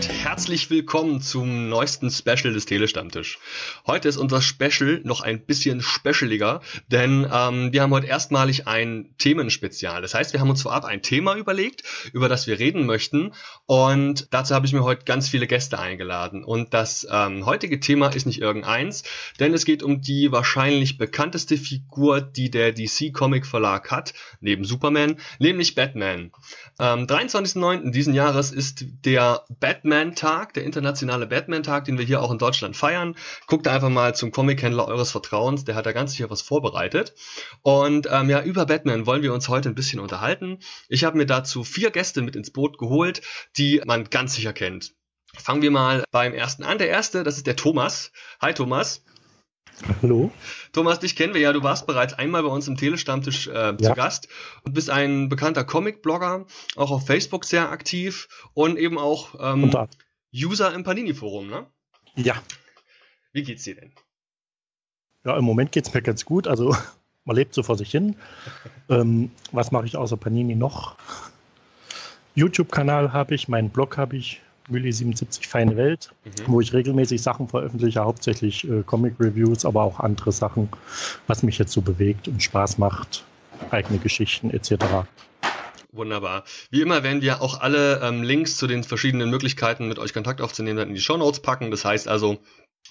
und herzlich willkommen zum neuesten Special des Telestammtisch. Heute ist unser Special noch ein bisschen specialiger, denn ähm, wir haben heute erstmalig ein Themenspezial. Das heißt, wir haben uns vorab ein Thema überlegt, über das wir reden möchten und dazu habe ich mir heute ganz viele Gäste eingeladen. Und das ähm, heutige Thema ist nicht irgendeins, denn es geht um die wahrscheinlich bekannteste Figur, die der DC Comic Verlag hat, neben Superman, nämlich Batman. Am 23.09. diesen Jahres ist der Batman-Tag, der internationale Batman-Tag, den wir hier auch in Deutschland feiern. Guckt einfach mal zum Comic-Händler eures Vertrauens, der hat da ganz sicher was vorbereitet. Und ähm, ja, über Batman wollen wir uns heute ein bisschen unterhalten. Ich habe mir dazu vier Gäste mit ins Boot geholt, die man ganz sicher kennt. Fangen wir mal beim ersten an. Der erste, das ist der Thomas. Hi Thomas. Hallo. Thomas, dich kennen wir ja. Du warst bereits einmal bei uns im Telestammtisch äh, ja. zu Gast und bist ein bekannter Comic-Blogger, auch auf Facebook sehr aktiv und eben auch ähm, User im Panini-Forum, ne? Ja. Wie geht's dir denn? Ja, im Moment geht's mir ganz gut. Also man lebt so vor sich hin. ähm, was mache ich außer Panini noch? YouTube-Kanal habe ich, meinen Blog habe ich, Müli 77 Feine Welt, mhm. wo ich regelmäßig Sachen veröffentliche, hauptsächlich äh, Comic-Reviews, aber auch andere Sachen, was mich jetzt so bewegt und Spaß macht, eigene Geschichten etc. Wunderbar. Wie immer werden wir auch alle ähm, Links zu den verschiedenen Möglichkeiten, mit euch Kontakt aufzunehmen, in die Show Notes packen. Das heißt also,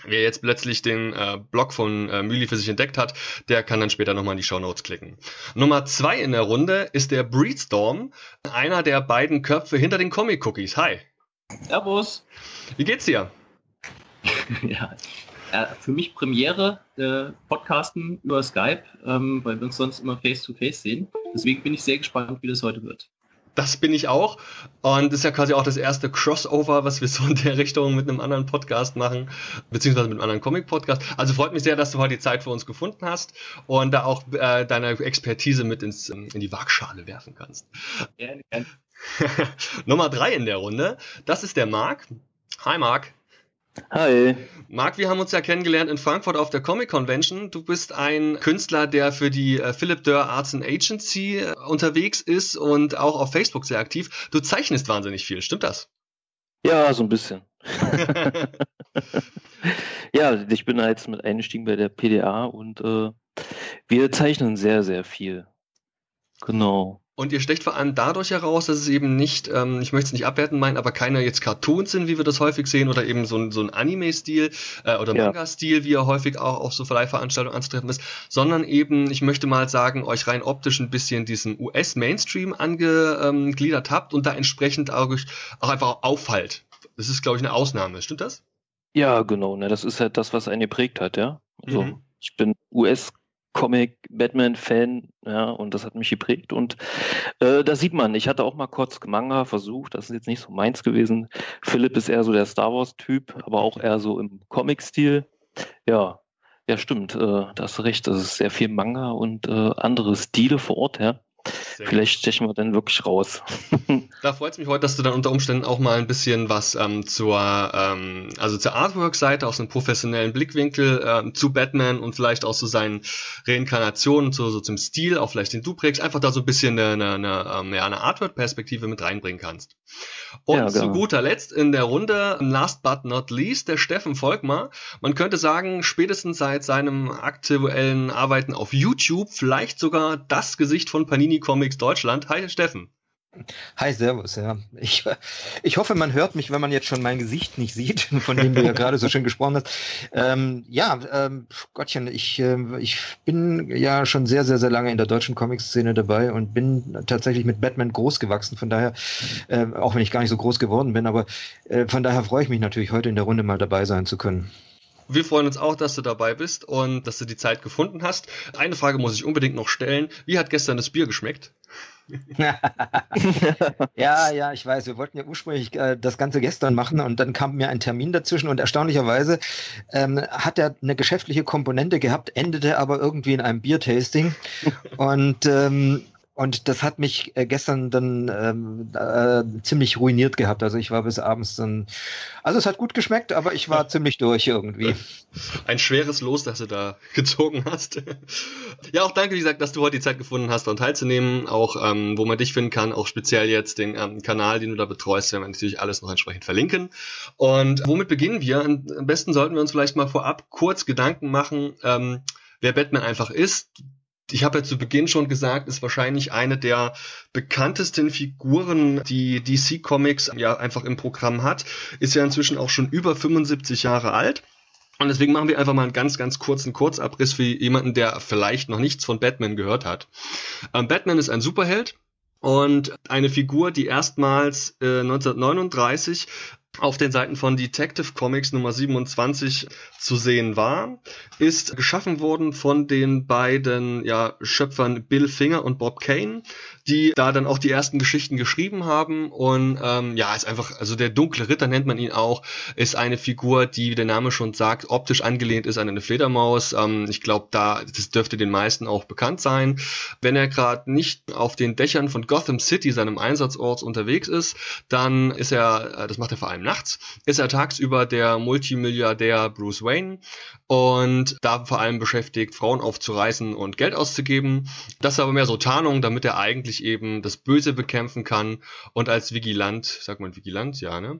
wer jetzt plötzlich den äh, Blog von äh, Müli für sich entdeckt hat, der kann dann später nochmal in die Show Notes klicken. Nummer zwei in der Runde ist der Breedstorm, einer der beiden Köpfe hinter den Comic Cookies. Hi. Servus. Wie geht's dir? ja, äh, für mich Premiere äh, Podcasten über Skype, ähm, weil wir uns sonst immer face-to-face -face sehen. Deswegen bin ich sehr gespannt, wie das heute wird. Das bin ich auch. Und das ist ja quasi auch das erste Crossover, was wir so in der Richtung mit einem anderen Podcast machen, beziehungsweise mit einem anderen Comic-Podcast. Also freut mich sehr, dass du heute die Zeit für uns gefunden hast und da auch äh, deine Expertise mit ins, in die Waagschale werfen kannst. Gerne, gerne. Nummer drei in der Runde, das ist der Marc. Hi Marc. Hi. Marc, wir haben uns ja kennengelernt in Frankfurt auf der Comic Convention. Du bist ein Künstler, der für die äh, Philip Dörr Arts and Agency äh, unterwegs ist und auch auf Facebook sehr aktiv. Du zeichnest wahnsinnig viel, stimmt das? Ja, so ein bisschen. ja, ich bin jetzt mit eingestiegen bei der PDA und äh, wir zeichnen sehr, sehr viel. Genau. Und ihr stecht vor allem dadurch heraus, dass es eben nicht, ähm, ich möchte es nicht abwerten meinen, aber keine jetzt Cartoons sind, wie wir das häufig sehen, oder eben so ein, so ein Anime-Stil äh, oder ja. Manga-Stil, wie er häufig auch auf so Verleihveranstaltungen anzutreffen ist, sondern eben, ich möchte mal sagen, euch rein optisch ein bisschen diesen US-Mainstream angegliedert habt und da entsprechend auch, auch einfach auffallt. Das ist, glaube ich, eine Ausnahme. Stimmt das? Ja, genau. Ne? Das ist halt das, was einen geprägt hat, ja. Also mhm. ich bin US Comic-Batman-Fan, ja, und das hat mich geprägt. Und äh, da sieht man, ich hatte auch mal kurz Manga versucht, das ist jetzt nicht so meins gewesen. Philipp ist eher so der Star Wars-Typ, aber auch eher so im Comic-Stil. Ja, ja, stimmt, äh, da hast du recht, das ist sehr viel Manga und äh, andere Stile vor Ort, ja. Vielleicht stechen wir dann wirklich raus. da freut es mich heute, dass du dann unter Umständen auch mal ein bisschen was ähm, zur, ähm, also zur Artwork-Seite aus einem professionellen Blickwinkel ähm, zu Batman und vielleicht auch zu seinen Reinkarnationen, zu, so zum Stil, auch vielleicht den du prägst, einfach da so ein bisschen eine, eine, eine, ähm, ja, eine Artwork-Perspektive mit reinbringen kannst. Und ja, genau. zu guter Letzt in der Runde, last but not least, der Steffen Volkmar. Man könnte sagen, spätestens seit seinem aktuellen Arbeiten auf YouTube vielleicht sogar das Gesicht von Panini Comics Deutschland. Hi Steffen. Hi, Servus, ja. Ich, ich hoffe, man hört mich, wenn man jetzt schon mein Gesicht nicht sieht, von dem du ja gerade so schön gesprochen hast. Ähm, ja, ähm, Gottchen, ich, äh, ich bin ja schon sehr, sehr, sehr lange in der deutschen Comic-Szene dabei und bin tatsächlich mit Batman groß gewachsen. Von daher, äh, auch wenn ich gar nicht so groß geworden bin, aber äh, von daher freue ich mich natürlich, heute in der Runde mal dabei sein zu können. Wir freuen uns auch, dass du dabei bist und dass du die Zeit gefunden hast. Eine Frage muss ich unbedingt noch stellen. Wie hat gestern das Bier geschmeckt? ja, ja, ich weiß. Wir wollten ja ursprünglich äh, das Ganze gestern machen und dann kam mir ein Termin dazwischen und erstaunlicherweise ähm, hat er eine geschäftliche Komponente gehabt, endete aber irgendwie in einem Biertasting. und ähm, Und das hat mich äh, gestern dann ähm, äh, ziemlich ruiniert gehabt. Also ich war bis abends dann. Also es hat gut geschmeckt, aber ich war ziemlich durch irgendwie. Ein schweres Los, das du da gezogen hast. ja, auch danke, wie gesagt, dass du heute die Zeit gefunden hast, daran teilzunehmen. Auch ähm, wo man dich finden kann, auch speziell jetzt den ähm, Kanal, den du da betreust, werden wir natürlich alles noch entsprechend verlinken. Und womit beginnen wir? Am besten sollten wir uns vielleicht mal vorab kurz Gedanken machen, ähm, wer Batman einfach ist ich habe ja zu Beginn schon gesagt, ist wahrscheinlich eine der bekanntesten Figuren, die DC Comics ja einfach im Programm hat, ist ja inzwischen auch schon über 75 Jahre alt. Und deswegen machen wir einfach mal einen ganz, ganz kurzen Kurzabriss für jemanden, der vielleicht noch nichts von Batman gehört hat. Ähm, Batman ist ein Superheld, und eine Figur, die erstmals äh, 1939 auf den Seiten von Detective Comics Nummer 27 zu sehen war, ist geschaffen worden von den beiden ja, Schöpfern Bill Finger und Bob Kane, die da dann auch die ersten Geschichten geschrieben haben und ähm, ja, ist einfach, also der dunkle Ritter nennt man ihn auch, ist eine Figur, die, wie der Name schon sagt, optisch angelehnt ist an eine Fledermaus. Ähm, ich glaube, da, das dürfte den meisten auch bekannt sein. Wenn er gerade nicht auf den Dächern von Gotham City, seinem Einsatzort, unterwegs ist, dann ist er, äh, das macht er vor allem nachts, ist er tagsüber der Multimilliardär Bruce Wayne und da vor allem beschäftigt, Frauen aufzureißen und Geld auszugeben. Das ist aber mehr so Tarnung, damit er eigentlich eben das Böse bekämpfen kann und als Vigilant, sagt man Vigilant, ja, ne?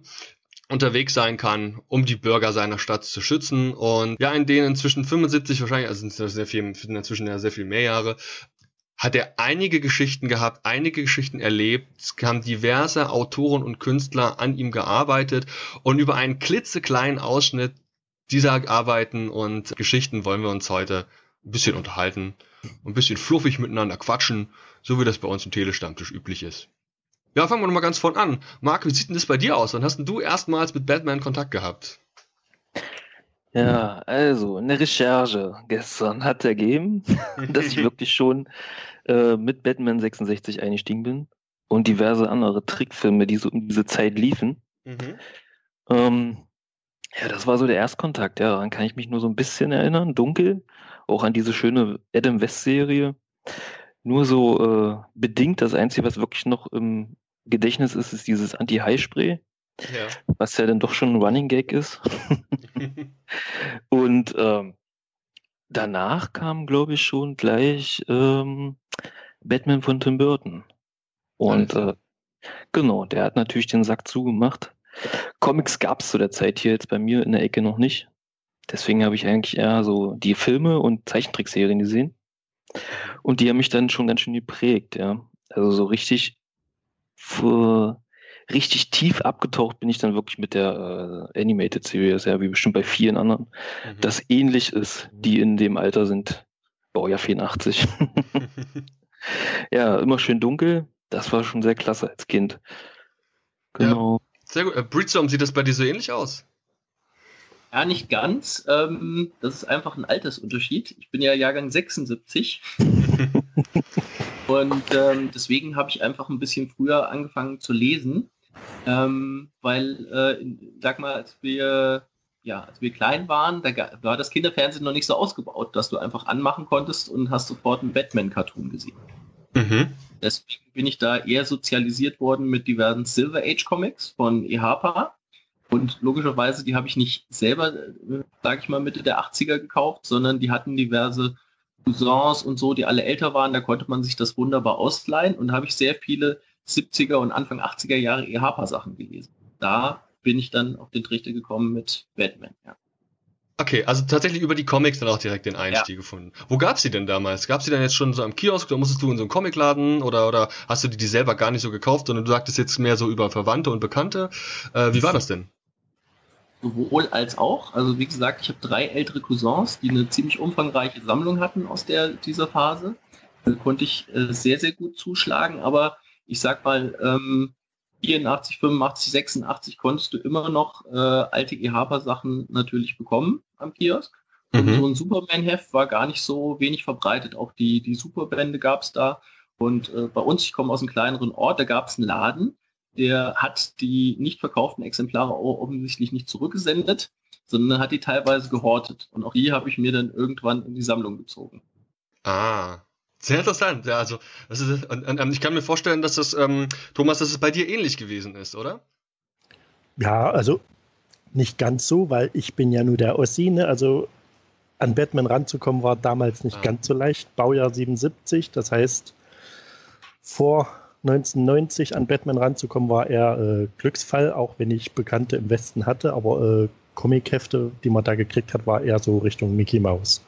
unterwegs sein kann, um die Bürger seiner Stadt zu schützen. Und ja, in denen inzwischen 75 wahrscheinlich, also sind viel, inzwischen ja sehr viel mehr Jahre, hat er einige Geschichten gehabt, einige Geschichten erlebt, es haben diverse Autoren und Künstler an ihm gearbeitet und über einen klitzekleinen Ausschnitt dieser Arbeiten und Geschichten wollen wir uns heute ein bisschen unterhalten, ein bisschen fluffig miteinander quatschen, so wie das bei uns im Telestammtisch üblich ist. Ja, fangen wir nochmal ganz vorn an. Marc, wie sieht denn das bei dir aus? Wann hast denn du erstmals mit Batman Kontakt gehabt? Ja, also eine Recherche gestern hat ergeben, dass ich wirklich schon äh, mit Batman 66 eingestiegen bin und diverse andere Trickfilme, die so um diese Zeit liefen. Mhm. Ähm, ja, das war so der Erstkontakt. Ja, daran kann ich mich nur so ein bisschen erinnern, dunkel. Auch an diese schöne Adam West-Serie. Nur so äh, bedingt. Das Einzige, was wirklich noch im Gedächtnis ist, ist dieses Anti-High-Spray. Ja. Was ja dann doch schon ein Running Gag ist. Und ähm, danach kam, glaube ich, schon gleich ähm, Batman von Tim Burton. Und äh, genau, der hat natürlich den Sack zugemacht. Comics gab es zu der Zeit hier jetzt bei mir in der Ecke noch nicht. Deswegen habe ich eigentlich eher so die Filme und Zeichentrickserien gesehen. Und die haben mich dann schon ganz schön geprägt, ja. Also so richtig für, richtig tief abgetaucht bin ich dann wirklich mit der äh, Animated Series, ja, wie bestimmt bei vielen anderen, mhm. das ähnlich ist, die in dem Alter sind. Baujahr 84. ja, immer schön dunkel. Das war schon sehr klasse als Kind. Genau. Ja, sehr gut. Äh, Breedstorm, sieht das bei dir so ähnlich aus? Ja, nicht ganz. Ähm, das ist einfach ein Altersunterschied. Ich bin ja Jahrgang 76. Und ähm, deswegen habe ich einfach ein bisschen früher angefangen zu lesen. Ähm, weil, äh, sag mal, als wir, ja, als wir klein waren, da war das Kinderfernsehen noch nicht so ausgebaut, dass du einfach anmachen konntest und hast sofort einen Batman-Cartoon gesehen. Mhm. Deswegen bin ich da eher sozialisiert worden mit diversen Silver Age Comics von E. Harper. Und logischerweise, die habe ich nicht selber, äh, sage ich mal, Mitte der 80er gekauft, sondern die hatten diverse Cousins und so, die alle älter waren. Da konnte man sich das wunderbar ausleihen. Und habe ich sehr viele 70er und Anfang 80er Jahre E. Harper Sachen gelesen. Da bin ich dann auf den Trichter gekommen mit Batman, ja. Okay, also tatsächlich über die Comics dann auch direkt den Einstieg ja. gefunden. Wo gab's die denn damals? Gab's die denn jetzt schon so am Kiosk oder musstest du in so einen Comicladen oder, oder hast du die, die selber gar nicht so gekauft, sondern du sagtest jetzt mehr so über Verwandte und Bekannte? Äh, wie war das denn? Sowohl als auch. Also wie gesagt, ich habe drei ältere Cousins, die eine ziemlich umfangreiche Sammlung hatten aus der, dieser Phase. Da konnte ich äh, sehr, sehr gut zuschlagen, aber ich sag mal, ähm, 84, 85, 86 konntest du immer noch äh, alte E. Harper Sachen natürlich bekommen am Kiosk. Und mhm. so ein Superman-Heft war gar nicht so wenig verbreitet. Auch die, die Superbände gab es da. Und äh, bei uns, ich komme aus einem kleineren Ort, da gab es einen Laden, der hat die nicht verkauften Exemplare offensichtlich nicht zurückgesendet, sondern hat die teilweise gehortet. Und auch die habe ich mir dann irgendwann in die Sammlung gezogen. Ah, Sehr interessant, ja, also das ist, und, und, ähm, ich kann mir vorstellen, dass das, ähm, Thomas, dass es bei dir ähnlich gewesen ist, oder? Ja, also nicht ganz so, weil ich bin ja nur der Ossi, ne? also an Batman ranzukommen war damals nicht ah. ganz so leicht. Baujahr 77, das heißt, vor 1990 an Batman ranzukommen war eher äh, Glücksfall, auch wenn ich Bekannte im Westen hatte, aber äh, Comichefte, die man da gekriegt hat, war eher so Richtung Mickey Mouse.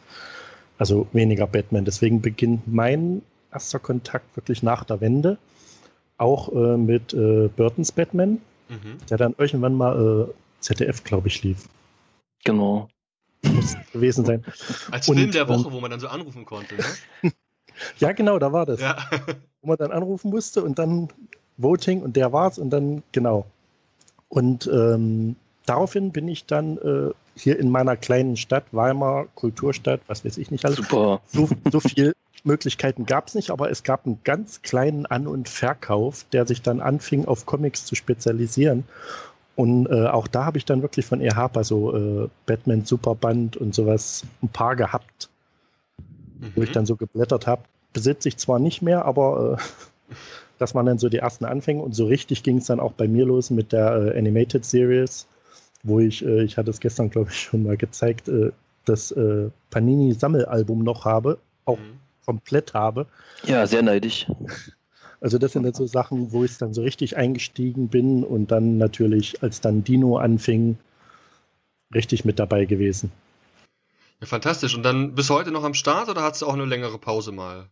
Also weniger Batman. Deswegen beginnt mein erster Kontakt wirklich nach der Wende. Auch äh, mit äh, Burtons Batman, mhm. der dann irgendwann mal äh, ZDF, glaube ich, lief. Genau. Muss gewesen sein. Als Und, Film der Woche, ähm, wo man dann so anrufen konnte, ne? ja, genau, da war das. Ja. wo man dann anrufen musste und dann Voting und der war's und dann, genau. Und ähm, daraufhin bin ich dann äh, hier in meiner kleinen Stadt, Weimar, Kulturstadt, was weiß ich nicht alles. Super. So, so viel Möglichkeiten gab es nicht, aber es gab einen ganz kleinen An- und Verkauf, der sich dann anfing, auf Comics zu spezialisieren. Und äh, auch da habe ich dann wirklich von E. Harper so äh, Batman Superband und sowas ein paar gehabt, mhm. wo ich mhm. dann so geblättert habe. Besitze ich zwar nicht mehr, aber äh, das waren dann so die ersten Anfänge und so richtig ging es dann auch bei mir los mit der äh, Animated Series wo ich, äh, ich hatte es gestern, glaube ich, schon mal gezeigt, äh, das äh, Panini-Sammelalbum noch habe, auch mhm. komplett habe. Ja, sehr neidisch. Also das sind jetzt so Sachen, wo ich dann so richtig eingestiegen bin und dann natürlich, als dann Dino anfing, richtig mit dabei gewesen. Ja, fantastisch. Und dann bis heute noch am Start oder hattest du auch eine längere Pause mal?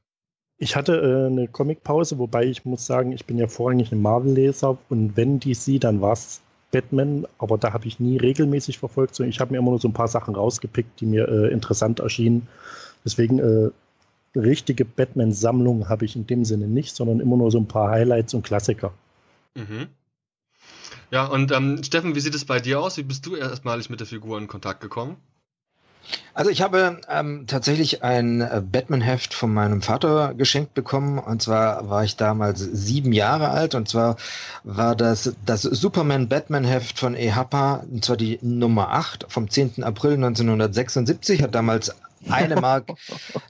Ich hatte äh, eine Comic-Pause, wobei ich muss sagen, ich bin ja vorrangig ein Marvel-Leser und wenn DC, dann war es Batman, aber da habe ich nie regelmäßig verfolgt, sondern ich habe mir immer nur so ein paar Sachen rausgepickt, die mir äh, interessant erschienen. Deswegen äh, richtige Batman-Sammlung habe ich in dem Sinne nicht, sondern immer nur so ein paar Highlights und Klassiker. Mhm. Ja, und ähm, Steffen, wie sieht es bei dir aus? Wie bist du erstmalig mit der Figur in Kontakt gekommen? Also ich habe ähm, tatsächlich ein äh, Batman-Heft von meinem Vater geschenkt bekommen. Und zwar war ich damals sieben Jahre alt. Und zwar war das das Superman-Batman-Heft von EHPA, und zwar die Nummer 8 vom 10. April 1976. Hat damals eine Mark,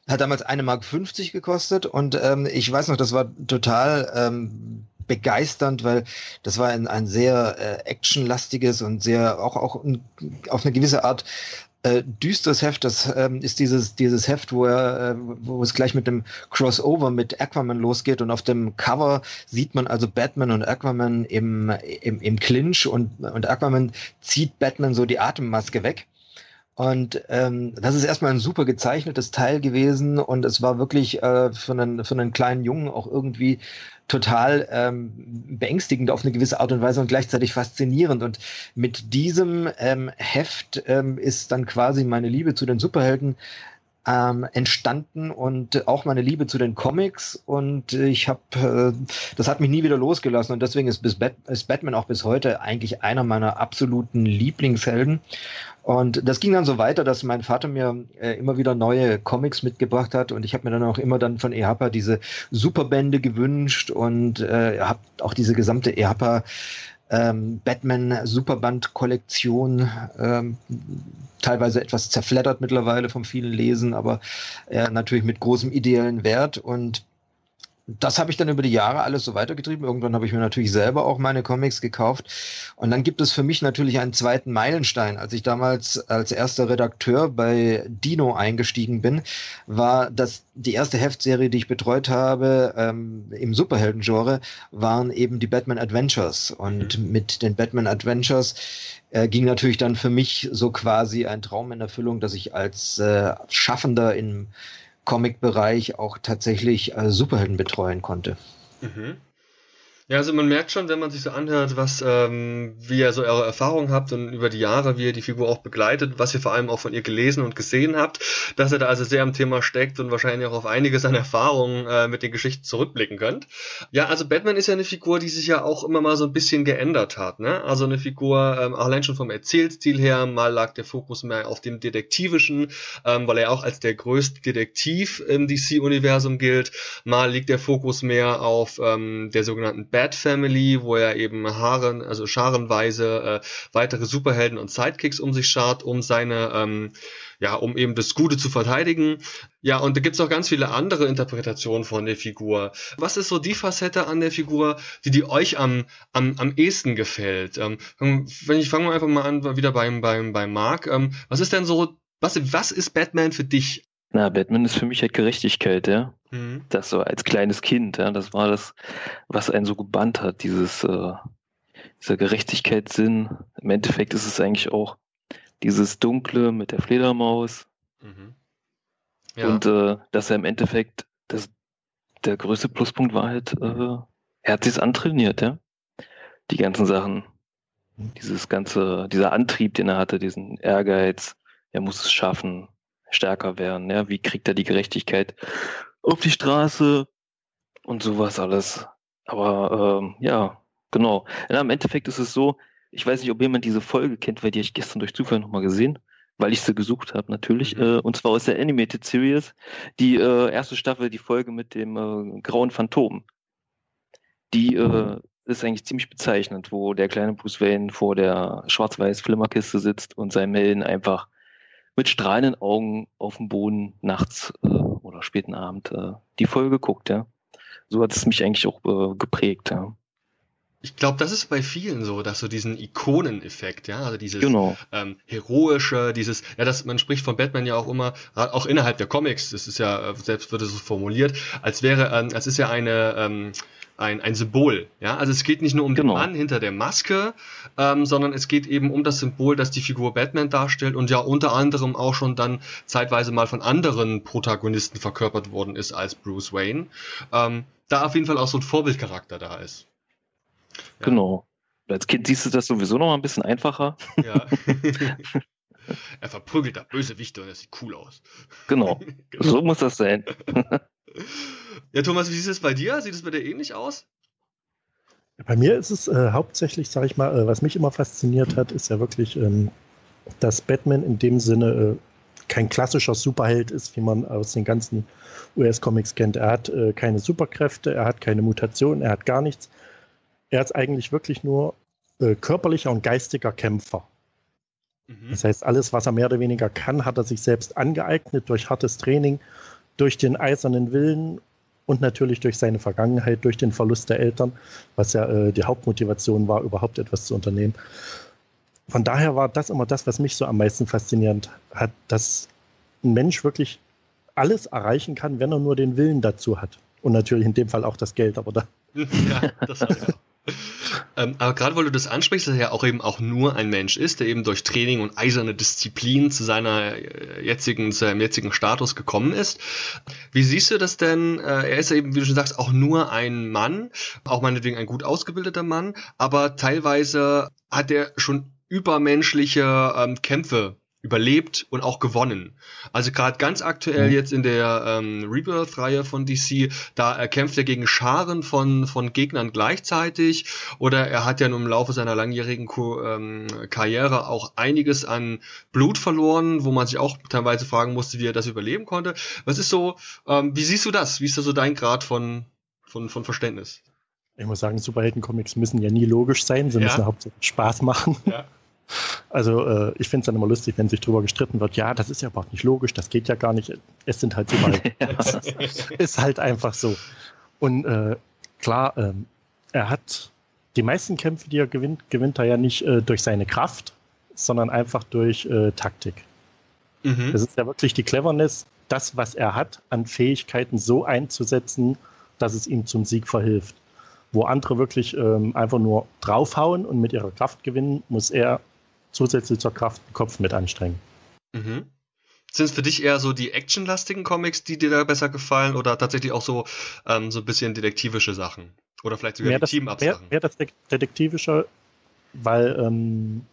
hat damals eine Mark 50 gekostet. Und ähm, ich weiß noch, das war total ähm, begeisternd, weil das war ein, ein sehr äh, actionlastiges und sehr auch auch ein, auf eine gewisse Art äh, düsteres Heft. Das ähm, ist dieses, dieses Heft, wo, er, äh, wo es gleich mit dem Crossover mit Aquaman losgeht und auf dem Cover sieht man also Batman und Aquaman im, im, im Clinch und, und Aquaman zieht Batman so die Atemmaske weg. Und ähm, das ist erstmal ein super gezeichnetes Teil gewesen und es war wirklich äh, für, einen, für einen kleinen Jungen auch irgendwie total ähm, beängstigend auf eine gewisse Art und Weise und gleichzeitig faszinierend. Und mit diesem ähm, Heft ähm, ist dann quasi meine Liebe zu den Superhelden ähm, entstanden und auch meine Liebe zu den Comics. Und ich habe, äh, das hat mich nie wieder losgelassen. Und deswegen ist, bis Bat ist Batman auch bis heute eigentlich einer meiner absoluten Lieblingshelden. Und das ging dann so weiter, dass mein Vater mir äh, immer wieder neue Comics mitgebracht hat. Und ich habe mir dann auch immer dann von EHPA diese Superbände gewünscht. Und äh, habe auch diese gesamte EHPA ähm, Batman Superband Kollektion ähm, teilweise etwas zerfleddert mittlerweile vom vielen Lesen, aber äh, natürlich mit großem ideellen Wert. Und das habe ich dann über die Jahre alles so weitergetrieben. Irgendwann habe ich mir natürlich selber auch meine Comics gekauft. Und dann gibt es für mich natürlich einen zweiten Meilenstein. Als ich damals als erster Redakteur bei Dino eingestiegen bin, war das die erste Heftserie, die ich betreut habe ähm, im Superhelden-Genre, waren eben die Batman Adventures. Und mhm. mit den Batman Adventures äh, ging natürlich dann für mich so quasi ein Traum in Erfüllung, dass ich als äh, Schaffender in Comic-Bereich auch tatsächlich äh, Superhelden betreuen konnte. Mhm. Ja, also man merkt schon, wenn man sich so anhört, was, ähm, wie ihr so eure Erfahrungen habt und über die Jahre, wie ihr die Figur auch begleitet, was ihr vor allem auch von ihr gelesen und gesehen habt, dass ihr da also sehr am Thema steckt und wahrscheinlich auch auf einiges an Erfahrungen äh, mit den Geschichten zurückblicken könnt. Ja, also Batman ist ja eine Figur, die sich ja auch immer mal so ein bisschen geändert hat, ne? Also eine Figur, ähm, allein schon vom Erzählstil her, mal lag der Fokus mehr auf dem Detektivischen, ähm, weil er auch als der größte Detektiv im DC-Universum gilt, mal liegt der Fokus mehr auf ähm, der sogenannten Bat Family, wo er eben Haaren, also scharenweise äh, weitere Superhelden und Sidekicks um sich schart, um seine ähm, ja, um eben das Gute zu verteidigen. Ja, und da gibt's auch ganz viele andere Interpretationen von der Figur. Was ist so die Facette an der Figur, die, die euch am, am, am ehesten gefällt? Ähm, wenn ich fange mal einfach mal an, wieder beim, beim, beim Mark. Ähm, was ist denn so, was, was ist Batman für dich? Na, Batman ist für mich halt Gerechtigkeit, ja. Mhm. Das so als kleines Kind, ja. Das war das, was einen so gebannt hat, dieses, äh, dieser Gerechtigkeitssinn. Im Endeffekt ist es eigentlich auch dieses Dunkle mit der Fledermaus. Mhm. Ja. Und äh, dass er im Endeffekt, das, der größte Pluspunkt war halt, äh, er hat sich antrainiert, ja. Die ganzen Sachen. Dieses ganze, dieser Antrieb, den er hatte, diesen Ehrgeiz, er muss es schaffen, stärker werden, ja. Wie kriegt er die Gerechtigkeit auf die Straße und sowas alles. Aber ähm, ja, genau. Ja, Im Endeffekt ist es so, ich weiß nicht, ob jemand diese Folge kennt, weil die habe ich gestern durch Zufall nochmal gesehen, weil ich sie gesucht habe natürlich. Mhm. Äh, und zwar aus der Animated Series, die äh, erste Staffel, die Folge mit dem äh, grauen Phantom. Die äh, ist eigentlich ziemlich bezeichnend, wo der kleine Bruce Wayne vor der schwarz-weiß Flimmerkiste sitzt und sein Melden einfach mit strahlenden Augen auf dem Boden nachts äh, oder späten Abend äh, die Folge guckt, ja. So hat es mich eigentlich auch äh, geprägt, ja. Ich glaube, das ist bei vielen so, dass so diesen Ikoneneffekt, ja, also dieses genau. ähm, heroische, dieses, ja, das man spricht von Batman ja auch immer, auch innerhalb der Comics, das ist ja äh, selbst wird es so formuliert, als wäre, ähm, es ist ja eine ähm, ein, ein Symbol, ja, also es geht nicht nur um genau. den Mann hinter der Maske, ähm, sondern es geht eben um das Symbol, das die Figur Batman darstellt und ja unter anderem auch schon dann zeitweise mal von anderen Protagonisten verkörpert worden ist als Bruce Wayne. Ähm, da auf jeden Fall auch so ein Vorbildcharakter da ist. Ja. Genau. Als Kind siehst du das sowieso noch mal ein bisschen einfacher. Ja. er verprügelt da Bösewichte und er sieht cool aus. Genau. genau. So muss das sein. ja, Thomas, wie sieht es bei dir? Sieht es bei dir ähnlich aus? Bei mir ist es äh, hauptsächlich, sage ich mal, äh, was mich immer fasziniert hat, ist ja wirklich, ähm, dass Batman in dem Sinne äh, kein klassischer Superheld ist, wie man aus den ganzen US-Comics kennt. Er hat äh, keine Superkräfte, er hat keine Mutation, er hat gar nichts, er ist eigentlich wirklich nur äh, körperlicher und geistiger Kämpfer. Mhm. Das heißt, alles, was er mehr oder weniger kann, hat er sich selbst angeeignet durch hartes Training, durch den eisernen Willen und natürlich durch seine Vergangenheit, durch den Verlust der Eltern, was ja äh, die Hauptmotivation war, überhaupt etwas zu unternehmen. Von daher war das immer das, was mich so am meisten faszinierend hat, dass ein Mensch wirklich alles erreichen kann, wenn er nur den Willen dazu hat. Und natürlich in dem Fall auch das Geld, aber da. Ja, das hat er ähm, aber gerade weil du das ansprichst, dass er ja auch eben auch nur ein Mensch ist, der eben durch Training und eiserne Disziplin zu seiner äh, jetzigen, zu seinem jetzigen Status gekommen ist. Wie siehst du das denn? Äh, er ist ja eben, wie du schon sagst, auch nur ein Mann, auch meinetwegen ein gut ausgebildeter Mann, aber teilweise hat er schon übermenschliche ähm, Kämpfe überlebt und auch gewonnen. Also gerade ganz aktuell mhm. jetzt in der ähm, Rebirth-Reihe von DC, da er kämpft er gegen Scharen von, von Gegnern gleichzeitig oder er hat ja im Laufe seiner langjährigen Ko ähm, Karriere auch einiges an Blut verloren, wo man sich auch teilweise fragen musste, wie er das überleben konnte. Was ist so, ähm, wie siehst du das? Wie ist da so dein Grad von, von, von Verständnis? Ich muss sagen, Superhelden-Comics müssen ja nie logisch sein, sie ja. müssen hauptsächlich Spaß machen. Ja. Also äh, ich finde es dann immer lustig, wenn sich darüber gestritten wird, ja, das ist ja überhaupt nicht logisch, das geht ja gar nicht, es sind halt so weit. ist halt einfach so. Und äh, klar, äh, er hat die meisten Kämpfe, die er gewinnt, gewinnt er ja nicht äh, durch seine Kraft, sondern einfach durch äh, Taktik. Mhm. Das ist ja wirklich die Cleverness, das, was er hat, an Fähigkeiten so einzusetzen, dass es ihm zum Sieg verhilft. Wo andere wirklich ähm, einfach nur draufhauen und mit ihrer Kraft gewinnen, muss er zusätzlich zur Kraft den Kopf mit anstrengen. Mhm. Sind es für dich eher so die actionlastigen Comics, die dir da besser gefallen oder tatsächlich auch so, ähm, so ein bisschen detektivische Sachen? Oder vielleicht sogar mehr die Team-Up-Sachen? Mehr, mehr, das Detektivische, weil ähm,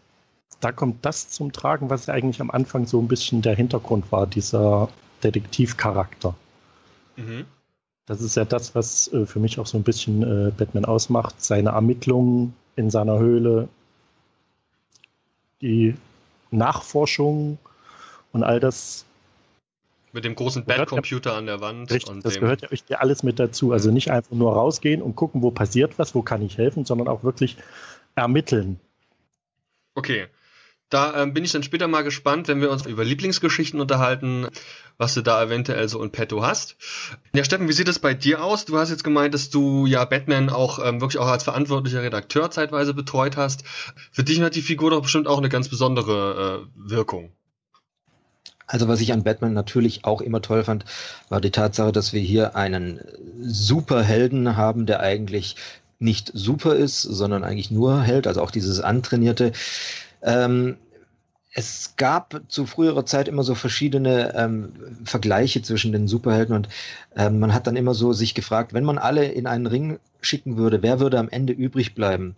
da kommt das zum Tragen, was ja eigentlich am Anfang so ein bisschen der Hintergrund war, dieser Detektivcharakter. Mhm. Das ist ja das, was äh, für mich auch so ein bisschen äh, Batman ausmacht. Seine Ermittlungen in seiner Höhle, die Nachforschung und all das. Mit dem großen Batcomputer an der Wand. Richtig, und das gehört ja alles mit dazu. Also nicht einfach nur rausgehen und gucken, wo passiert was, wo kann ich helfen, sondern auch wirklich ermitteln. Okay. Da ähm, bin ich dann später mal gespannt, wenn wir uns über Lieblingsgeschichten unterhalten, was du da eventuell so in petto hast. Ja, Steffen, wie sieht es bei dir aus? Du hast jetzt gemeint, dass du ja Batman auch ähm, wirklich auch als verantwortlicher Redakteur zeitweise betreut hast. Für dich hat die Figur doch bestimmt auch eine ganz besondere äh, Wirkung. Also was ich an Batman natürlich auch immer toll fand, war die Tatsache, dass wir hier einen Superhelden haben, der eigentlich nicht super ist, sondern eigentlich nur Held, also auch dieses antrainierte. Ähm, es gab zu früherer Zeit immer so verschiedene ähm, Vergleiche zwischen den Superhelden und ähm, man hat dann immer so sich gefragt, wenn man alle in einen Ring schicken würde, wer würde am Ende übrig bleiben?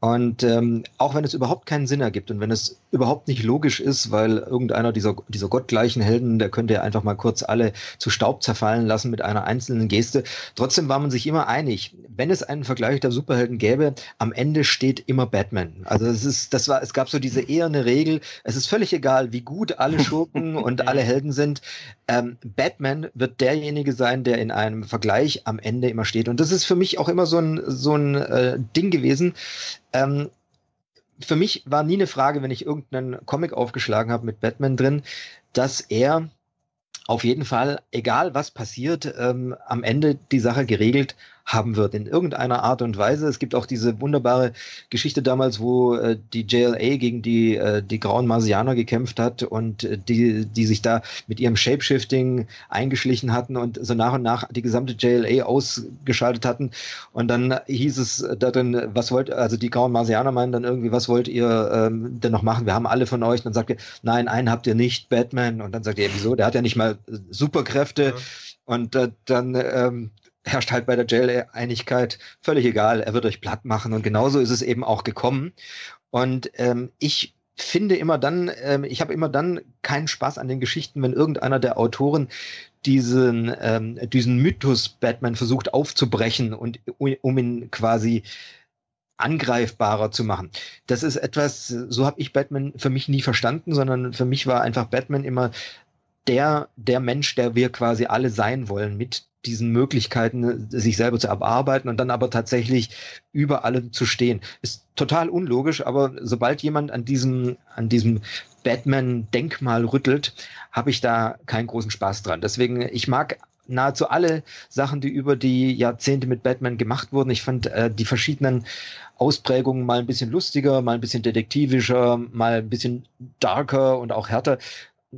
Und ähm, auch wenn es überhaupt keinen Sinn ergibt und wenn es überhaupt nicht logisch ist, weil irgendeiner dieser, dieser gottgleichen Helden, der könnte ja einfach mal kurz alle zu Staub zerfallen lassen mit einer einzelnen Geste. Trotzdem war man sich immer einig, wenn es einen Vergleich der Superhelden gäbe, am Ende steht immer Batman. Also es ist, das war, es gab so diese eher eine Regel, es ist völlig egal, wie gut alle Schurken und alle Helden sind. Ähm, Batman wird derjenige sein, der in einem Vergleich am Ende immer steht. Und das ist für mich auch immer so ein, so ein äh, Ding gewesen ähm, für mich war nie eine Frage, wenn ich irgendeinen Comic aufgeschlagen habe mit Batman drin, dass er auf jeden Fall, egal was passiert, ähm, am Ende die Sache geregelt haben wird in irgendeiner Art und Weise. Es gibt auch diese wunderbare Geschichte damals, wo äh, die JLA gegen die, äh, die grauen Marsianer gekämpft hat und äh, die, die sich da mit ihrem Shapeshifting eingeschlichen hatten und so nach und nach die gesamte JLA ausgeschaltet hatten. Und dann hieß es da drin, was wollt, also die grauen Marsianer meinen dann irgendwie, was wollt ihr ähm, denn noch machen? Wir haben alle von euch. Und dann sagt ihr, nein, einen habt ihr nicht, Batman. Und dann sagt ihr, wieso? Der hat ja nicht mal Superkräfte. Ja. Und äh, dann ähm, herrscht halt bei der JLA Einigkeit, völlig egal, er wird euch platt machen und genauso ist es eben auch gekommen. Und ähm, ich finde immer dann, ähm, ich habe immer dann keinen Spaß an den Geschichten, wenn irgendeiner der Autoren diesen, ähm, diesen Mythos Batman versucht aufzubrechen und um ihn quasi angreifbarer zu machen. Das ist etwas, so habe ich Batman für mich nie verstanden, sondern für mich war einfach Batman immer der, der Mensch, der wir quasi alle sein wollen, mit diesen Möglichkeiten, sich selber zu erarbeiten und dann aber tatsächlich über allem zu stehen. Ist total unlogisch, aber sobald jemand an diesem, an diesem Batman-Denkmal rüttelt, habe ich da keinen großen Spaß dran. Deswegen, ich mag nahezu alle Sachen, die über die Jahrzehnte mit Batman gemacht wurden. Ich fand äh, die verschiedenen Ausprägungen mal ein bisschen lustiger, mal ein bisschen detektivischer, mal ein bisschen darker und auch härter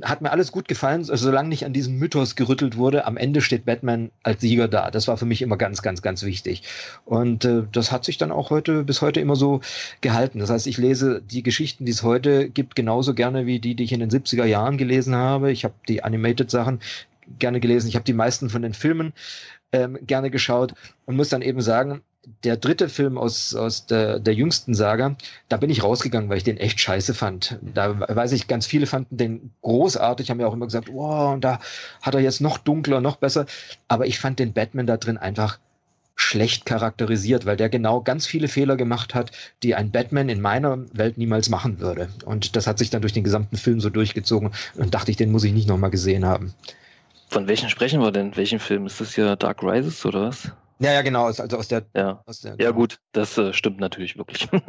hat mir alles gut gefallen, solange nicht an diesem Mythos gerüttelt wurde. Am Ende steht Batman als Sieger da. Das war für mich immer ganz, ganz, ganz wichtig. Und äh, das hat sich dann auch heute bis heute immer so gehalten. Das heißt, ich lese die Geschichten, die es heute gibt, genauso gerne wie die, die ich in den 70er Jahren gelesen habe. Ich habe die Animated Sachen gerne gelesen. Ich habe die meisten von den Filmen ähm, gerne geschaut und muss dann eben sagen, der dritte Film aus, aus der, der jüngsten Saga, da bin ich rausgegangen, weil ich den echt scheiße fand. Da weiß ich, ganz viele fanden den großartig, haben ja auch immer gesagt, wow, und da hat er jetzt noch dunkler, noch besser. Aber ich fand den Batman da drin einfach schlecht charakterisiert, weil der genau ganz viele Fehler gemacht hat, die ein Batman in meiner Welt niemals machen würde. Und das hat sich dann durch den gesamten Film so durchgezogen und dachte ich, den muss ich nicht nochmal gesehen haben. Von welchen sprechen wir denn? Welchen Film? Ist das ja Dark Rises oder was? Ja, ja, genau, also aus der. Ja, aus der, ja genau. gut, das äh, stimmt natürlich wirklich.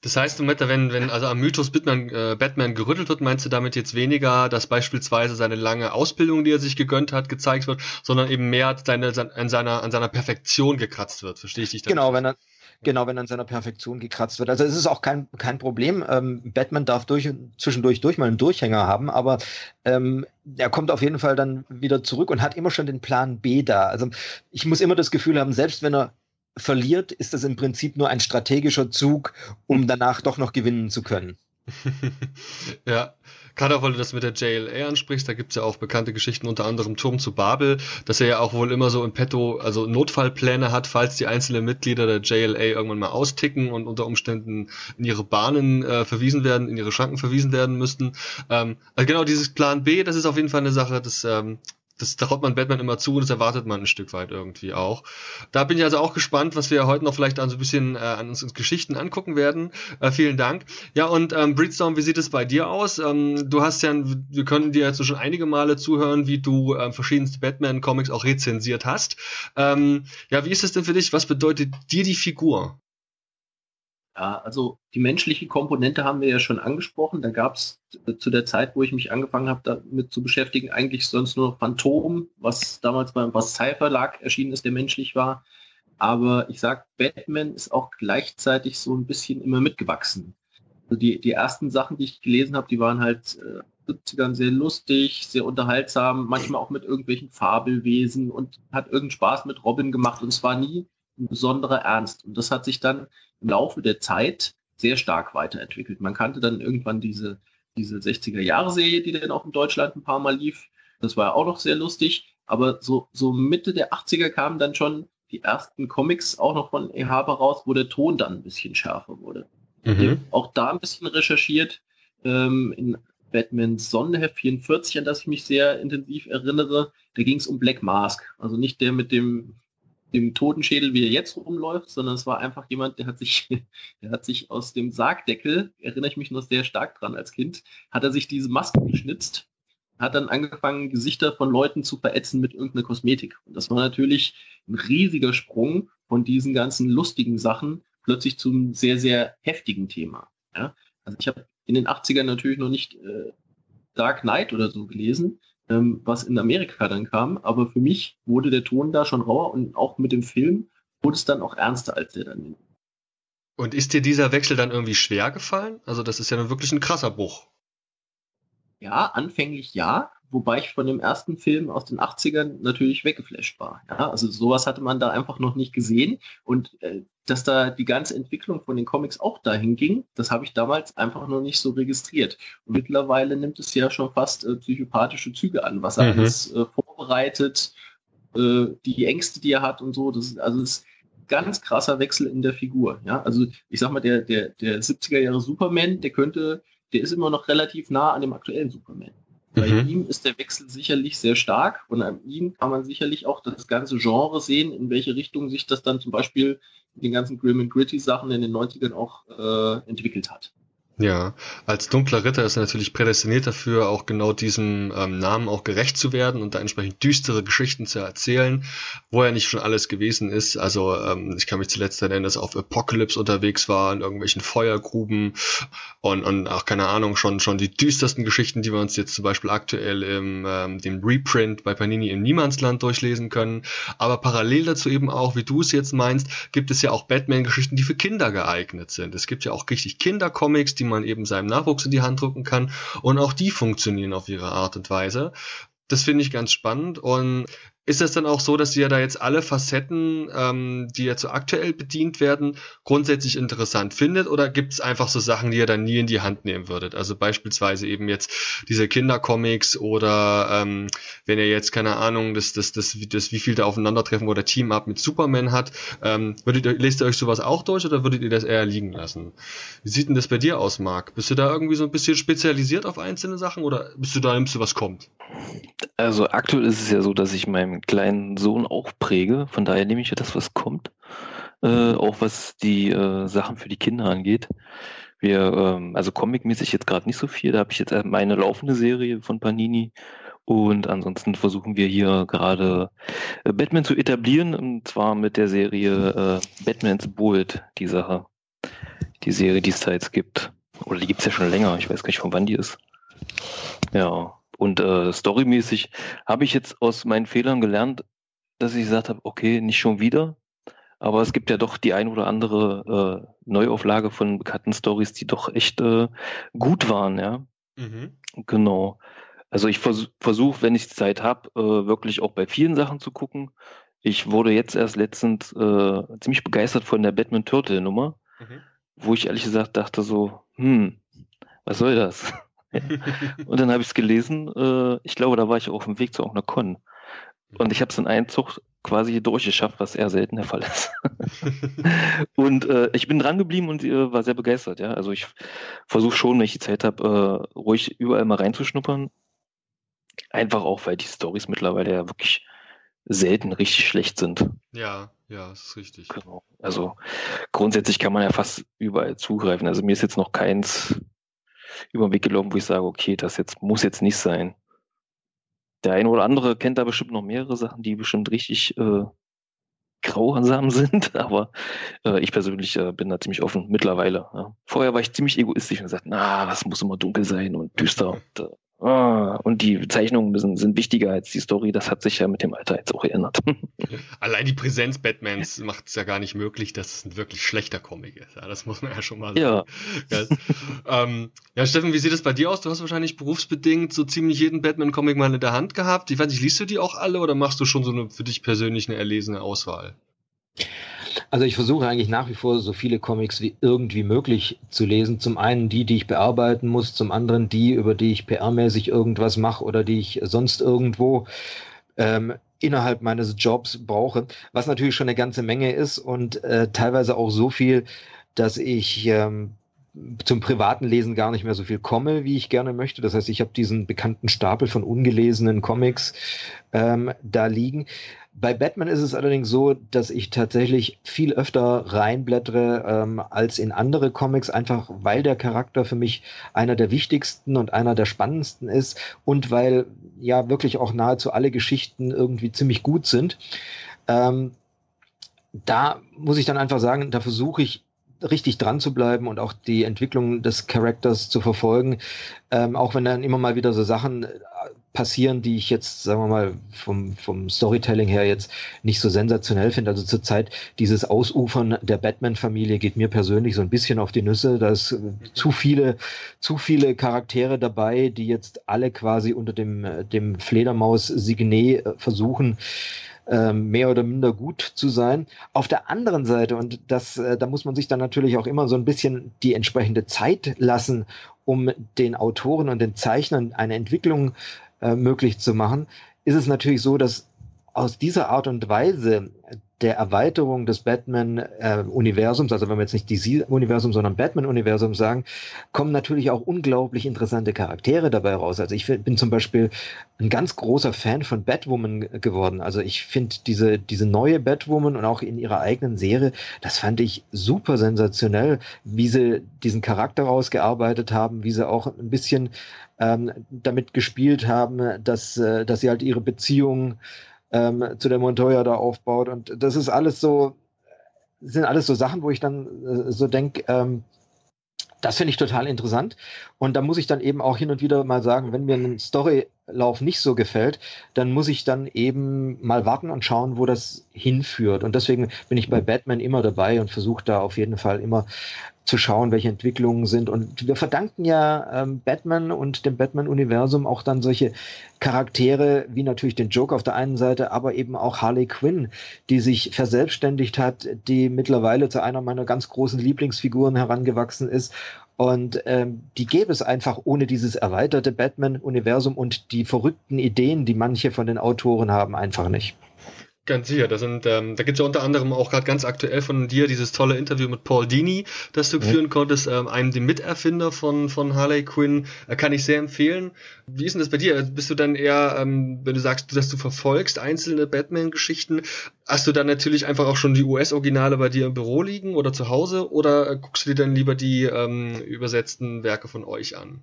Das heißt, wenn, wenn also am Mythos Batman, äh, Batman gerüttelt wird, meinst du damit jetzt weniger, dass beispielsweise seine lange Ausbildung, die er sich gegönnt hat, gezeigt wird, sondern eben mehr seine, an, seiner, an seiner Perfektion gekratzt wird? Verstehe ich dich da? Genau, wenn er, genau, wenn an seiner Perfektion gekratzt wird. Also es ist auch kein, kein Problem. Ähm, Batman darf durch, zwischendurch durch mal einen Durchhänger haben, aber ähm, er kommt auf jeden Fall dann wieder zurück und hat immer schon den Plan B da. Also ich muss immer das Gefühl haben, selbst wenn er verliert, ist das im Prinzip nur ein strategischer Zug, um danach doch noch gewinnen zu können. ja, Gerade weil du das mit der JLA ansprichst, da gibt's ja auch bekannte Geschichten, unter anderem Turm zu Babel, dass er ja auch wohl immer so im Petto, also Notfallpläne hat, falls die einzelnen Mitglieder der JLA irgendwann mal austicken und unter Umständen in ihre Bahnen äh, verwiesen werden, in ihre Schranken verwiesen werden müssten. Ähm, also genau dieses Plan B, das ist auf jeden Fall eine Sache, das ähm, das traut man Batman immer zu und das erwartet man ein Stück weit irgendwie auch. Da bin ich also auch gespannt, was wir heute noch vielleicht an so ein bisschen äh, an uns Geschichten angucken werden. Äh, vielen Dank. Ja, und ähm, Breedstorm, wie sieht es bei dir aus? Ähm, du hast ja, wir können dir jetzt schon einige Male zuhören, wie du ähm, verschiedenste Batman-Comics auch rezensiert hast. Ähm, ja, wie ist es denn für dich? Was bedeutet dir die Figur? Ja, also die menschliche Komponente haben wir ja schon angesprochen. Da gab es äh, zu der Zeit, wo ich mich angefangen habe, damit zu beschäftigen, eigentlich sonst nur Phantom, was damals beim was Verlag erschienen ist, der menschlich war. Aber ich sag, Batman ist auch gleichzeitig so ein bisschen immer mitgewachsen. Also die, die ersten Sachen, die ich gelesen habe, die waren halt äh, 70ern sehr lustig, sehr unterhaltsam, manchmal auch mit irgendwelchen Fabelwesen und hat irgendeinen Spaß mit Robin gemacht und es war nie ein besonderer Ernst. Und das hat sich dann im Laufe der Zeit sehr stark weiterentwickelt. Man kannte dann irgendwann diese, diese 60er-Jahre-Serie, die dann auch in Deutschland ein paar Mal lief. Das war ja auch noch sehr lustig. Aber so, so Mitte der 80er kamen dann schon die ersten Comics auch noch von E. Haber raus, wo der Ton dann ein bisschen schärfer wurde. Mhm. Auch da ein bisschen recherchiert. Ähm, in Batmans Sonnenheft 44, an das ich mich sehr intensiv erinnere, da ging es um Black Mask. Also nicht der mit dem dem Totenschädel, wie er jetzt rumläuft, sondern es war einfach jemand, der hat sich, der hat sich aus dem Sargdeckel, erinnere ich mich noch sehr stark dran als Kind, hat er sich diese Maske geschnitzt, hat dann angefangen, Gesichter von Leuten zu verätzen mit irgendeiner Kosmetik. Und das war natürlich ein riesiger Sprung von diesen ganzen lustigen Sachen plötzlich zum sehr, sehr heftigen Thema. Ja? Also ich habe in den 80ern natürlich noch nicht äh, Dark Knight oder so gelesen, ähm, was in Amerika dann kam. Aber für mich wurde der Ton da schon rauer und auch mit dem Film wurde es dann auch ernster, als der dann. Und ist dir dieser Wechsel dann irgendwie schwer gefallen? Also das ist ja nun wirklich ein krasser Bruch. Ja, anfänglich ja, wobei ich von dem ersten Film aus den 80ern natürlich weggeflasht war. Ja, also sowas hatte man da einfach noch nicht gesehen und äh, dass da die ganze Entwicklung von den Comics auch dahin ging, das habe ich damals einfach noch nicht so registriert. Und mittlerweile nimmt es ja schon fast äh, psychopathische Züge an, was er mhm. alles äh, vorbereitet, äh, die Ängste, die er hat und so. Das ist, also das ist ganz krasser Wechsel in der Figur. Ja, also ich sag mal, der, der, der 70er Jahre Superman, der könnte, der ist immer noch relativ nah an dem aktuellen Superman. Bei mhm. ihm ist der Wechsel sicherlich sehr stark und an ihm kann man sicherlich auch das ganze Genre sehen, in welche Richtung sich das dann zum Beispiel in den ganzen Grim and Gritty Sachen in den 90ern auch äh, entwickelt hat. Ja, als dunkler Ritter ist er natürlich prädestiniert dafür, auch genau diesem ähm, Namen auch gerecht zu werden und da entsprechend düstere Geschichten zu erzählen, wo er nicht schon alles gewesen ist. Also ähm, ich kann mich zuletzt erinnern, dass er auf Apocalypse unterwegs war, in irgendwelchen Feuergruben und, und auch keine Ahnung, schon schon die düstersten Geschichten, die wir uns jetzt zum Beispiel aktuell im ähm, dem Reprint bei Panini im Niemandsland durchlesen können. Aber parallel dazu eben auch, wie du es jetzt meinst, gibt es ja auch Batman-Geschichten, die für Kinder geeignet sind. Es gibt ja auch richtig Kindercomics, die man eben seinem Nachwuchs in die Hand drücken kann. Und auch die funktionieren auf ihre Art und Weise. Das finde ich ganz spannend. Und ist es dann auch so, dass ihr da jetzt alle Facetten, ähm, die jetzt so aktuell bedient werden, grundsätzlich interessant findet? Oder gibt es einfach so Sachen, die ihr dann nie in die Hand nehmen würdet? Also beispielsweise eben jetzt diese Kindercomics oder ähm, wenn ihr jetzt, keine Ahnung, das, das, das, das wie viel da Aufeinandertreffen oder Team-Up mit Superman hat, ähm, würdet ihr, lest ihr euch sowas auch durch oder würdet ihr das eher liegen lassen? Wie sieht denn das bei dir aus, Marc? Bist du da irgendwie so ein bisschen spezialisiert auf einzelne Sachen oder bist du da, nimmst du was kommt? Also aktuell ist es ja so, dass ich meinem kleinen Sohn auch präge. Von daher nehme ich ja das, was kommt. Äh, auch was die äh, Sachen für die Kinder angeht. Wir, ähm, also comicmäßig jetzt gerade nicht so viel. Da habe ich jetzt meine laufende Serie von Panini. Und ansonsten versuchen wir hier gerade äh, Batman zu etablieren, und zwar mit der Serie äh, Batman's Bold, die Sache. Die Serie, die es da jetzt gibt. Oder die gibt es ja schon länger, ich weiß gar nicht, von wann die ist. Ja, und äh, storymäßig habe ich jetzt aus meinen Fehlern gelernt, dass ich gesagt habe, okay, nicht schon wieder. Aber es gibt ja doch die ein oder andere äh, Neuauflage von bekannten Stories, die doch echt äh, gut waren, ja. Mhm. Genau. Also ich vers versuche, wenn ich Zeit habe, äh, wirklich auch bei vielen Sachen zu gucken. Ich wurde jetzt erst letztens äh, ziemlich begeistert von der Batman Turtle Nummer, mhm. wo ich ehrlich gesagt dachte so, hm, was soll das? Und dann habe ich es gelesen. Äh, ich glaube, da war ich auf dem Weg zu auch einer Con. Und ich habe es in einem Zug quasi durchgeschafft, was eher selten der Fall ist. und äh, ich bin dran geblieben und äh, war sehr begeistert. Ja, also ich versuche schon, wenn ich die Zeit habe, äh, ruhig überall mal reinzuschnuppern. Einfach auch, weil die Stories mittlerweile ja wirklich selten richtig schlecht sind. Ja, ja, das ist richtig. Genau. Also grundsätzlich kann man ja fast überall zugreifen. Also mir ist jetzt noch keins über den Weg gelaufen, wo ich sage, okay, das jetzt muss jetzt nicht sein. Der eine oder andere kennt da bestimmt noch mehrere Sachen, die bestimmt richtig äh, grausam sind, aber äh, ich persönlich äh, bin da ziemlich offen mittlerweile. Ja. Vorher war ich ziemlich egoistisch und gesagt, na, was muss immer dunkel sein und düster. Und, äh, Ah, und die Zeichnungen sind, sind, wichtiger als die Story. Das hat sich ja mit dem Alter jetzt auch geändert. Allein die Präsenz Batmans macht es ja gar nicht möglich, dass es ein wirklich schlechter Comic ist. Ja, das muss man ja schon mal sagen. Ja. ja, ähm, ja Steffen, wie sieht es bei dir aus? Du hast wahrscheinlich berufsbedingt so ziemlich jeden Batman-Comic mal in der Hand gehabt. Ich weiß nicht, liest du die auch alle oder machst du schon so eine für dich persönlich eine erlesene Auswahl? Also ich versuche eigentlich nach wie vor so viele Comics wie irgendwie möglich zu lesen. Zum einen die, die ich bearbeiten muss, zum anderen die, über die ich PR-mäßig irgendwas mache oder die ich sonst irgendwo ähm, innerhalb meines Jobs brauche, was natürlich schon eine ganze Menge ist und äh, teilweise auch so viel, dass ich ähm, zum privaten Lesen gar nicht mehr so viel komme, wie ich gerne möchte. Das heißt, ich habe diesen bekannten Stapel von ungelesenen Comics ähm, da liegen. Bei Batman ist es allerdings so, dass ich tatsächlich viel öfter reinblättere ähm, als in andere Comics, einfach weil der Charakter für mich einer der wichtigsten und einer der spannendsten ist und weil ja wirklich auch nahezu alle Geschichten irgendwie ziemlich gut sind. Ähm, da muss ich dann einfach sagen, da versuche ich richtig dran zu bleiben und auch die Entwicklung des Charakters zu verfolgen, ähm, auch wenn dann immer mal wieder so Sachen äh, passieren, die ich jetzt, sagen wir mal, vom, vom Storytelling her jetzt nicht so sensationell finde. Also zurzeit dieses Ausufern der Batman-Familie geht mir persönlich so ein bisschen auf die Nüsse. Da ist äh, zu viele, zu viele Charaktere dabei, die jetzt alle quasi unter dem, äh, dem Fledermaus-Signet versuchen, ähm, mehr oder minder gut zu sein. Auf der anderen Seite, und das, äh, da muss man sich dann natürlich auch immer so ein bisschen die entsprechende Zeit lassen, um den Autoren und den Zeichnern eine Entwicklung äh, möglich zu machen, ist es natürlich so, dass aus dieser Art und Weise der Erweiterung des Batman-Universums, äh, also wenn wir jetzt nicht DC-Universum, sondern Batman-Universum sagen, kommen natürlich auch unglaublich interessante Charaktere dabei raus. Also ich bin zum Beispiel ein ganz großer Fan von Batwoman geworden. Also ich finde diese, diese neue Batwoman und auch in ihrer eigenen Serie, das fand ich super sensationell, wie sie diesen Charakter rausgearbeitet haben, wie sie auch ein bisschen ähm, damit gespielt haben, dass, äh, dass sie halt ihre Beziehung ähm, zu der Montoya da aufbaut. Und das ist alles so, sind alles so Sachen, wo ich dann äh, so denke, ähm, das finde ich total interessant. Und da muss ich dann eben auch hin und wieder mal sagen, wenn mir ein Storylauf nicht so gefällt, dann muss ich dann eben mal warten und schauen, wo das hinführt. Und deswegen bin ich bei Batman immer dabei und versuche da auf jeden Fall immer zu schauen, welche Entwicklungen sind. Und wir verdanken ja ähm, Batman und dem Batman-Universum auch dann solche Charaktere wie natürlich den Joker auf der einen Seite, aber eben auch Harley Quinn, die sich verselbstständigt hat, die mittlerweile zu einer meiner ganz großen Lieblingsfiguren herangewachsen ist. Und ähm, die gäbe es einfach ohne dieses erweiterte Batman-Universum und die verrückten Ideen, die manche von den Autoren haben, einfach nicht. Ganz sicher. Das sind, ähm, da gibt es ja unter anderem auch gerade ganz aktuell von dir dieses tolle Interview mit Paul Dini, das du mhm. führen konntest, ähm, einem dem Miterfinder von, von Harley Quinn. Äh, kann ich sehr empfehlen. Wie ist denn das bei dir? Bist du dann eher, ähm, wenn du sagst, dass du verfolgst einzelne Batman-Geschichten, hast du dann natürlich einfach auch schon die US-Originale bei dir im Büro liegen oder zu Hause oder äh, guckst du dir dann lieber die ähm, übersetzten Werke von euch an?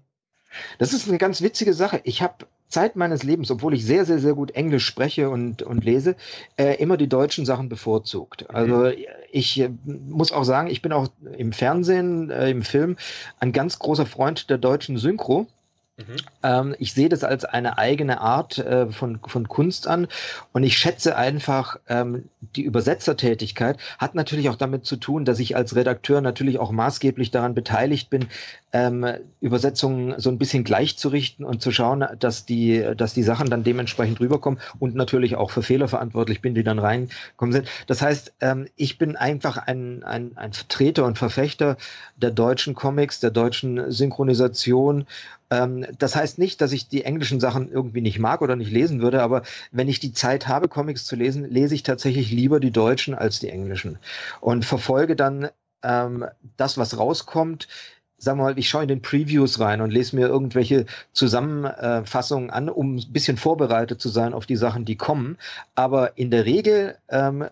Das ist eine ganz witzige Sache. Ich habe Zeit meines Lebens, obwohl ich sehr, sehr, sehr gut Englisch spreche und, und lese, äh, immer die deutschen Sachen bevorzugt. Mhm. Also ich äh, muss auch sagen, ich bin auch im Fernsehen, äh, im Film ein ganz großer Freund der deutschen Synchro. Mhm. Ähm, ich sehe das als eine eigene Art äh, von, von Kunst an und ich schätze einfach, ähm, die Übersetzertätigkeit hat natürlich auch damit zu tun, dass ich als Redakteur natürlich auch maßgeblich daran beteiligt bin, ähm, Übersetzungen so ein bisschen gleichzurichten und zu schauen, dass die, dass die Sachen dann dementsprechend rüberkommen und natürlich auch für Fehler verantwortlich bin, die dann reinkommen sind. Das heißt, ich bin einfach ein, ein, ein Vertreter und Verfechter der deutschen Comics, der deutschen Synchronisation ähm, das heißt nicht, dass ich die englischen Sachen irgendwie nicht mag oder nicht lesen würde, aber wenn ich die Zeit habe, Comics zu lesen, lese ich tatsächlich lieber die deutschen als die englischen und verfolge dann ähm, das, was rauskommt, sagen wir mal, ich schaue in den Previews rein und lese mir irgendwelche Zusammenfassungen an, um ein bisschen vorbereitet zu sein auf die Sachen, die kommen. Aber in der Regel ähm,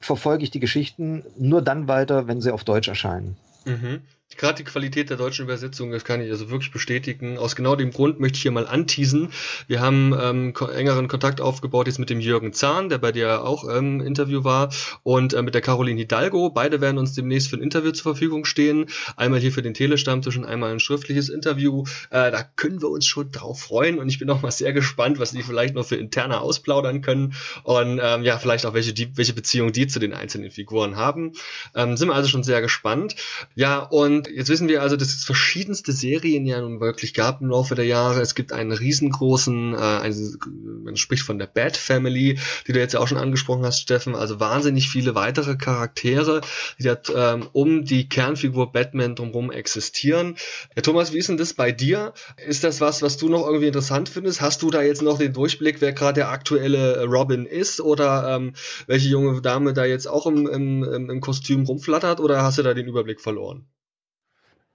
verfolge ich die Geschichten nur dann weiter, wenn sie auf Deutsch erscheinen. Mhm. Gerade die Qualität der deutschen Übersetzung, das kann ich also wirklich bestätigen. Aus genau dem Grund möchte ich hier mal anteasen. Wir haben ähm, engeren Kontakt aufgebaut jetzt mit dem Jürgen Zahn, der bei dir auch im ähm, Interview war, und äh, mit der Caroline Hidalgo. Beide werden uns demnächst für ein Interview zur Verfügung stehen. Einmal hier für den Telestammtisch und einmal ein schriftliches Interview. Äh, da können wir uns schon drauf freuen und ich bin auch mal sehr gespannt, was die vielleicht noch für interne ausplaudern können und ähm, ja, vielleicht auch welche, die, welche Beziehung die zu den einzelnen Figuren haben. Ähm, sind wir also schon sehr gespannt. Ja, und jetzt wissen wir also, dass es verschiedenste Serien ja nun wirklich gab im Laufe der Jahre. Es gibt einen riesengroßen, äh, also, man spricht von der Bad Family, die du jetzt ja auch schon angesprochen hast, Steffen. Also wahnsinnig viele weitere Charaktere, die da ähm, um die Kernfigur Batman drumherum existieren. Ja, Thomas, wie ist denn das bei dir? Ist das was, was du noch irgendwie interessant findest? Hast du da jetzt noch den Durchblick, wer gerade der aktuelle Robin ist oder ähm, welche junge Dame da jetzt auch im, im, im Kostüm rumflattert oder hast du da den Überblick verloren?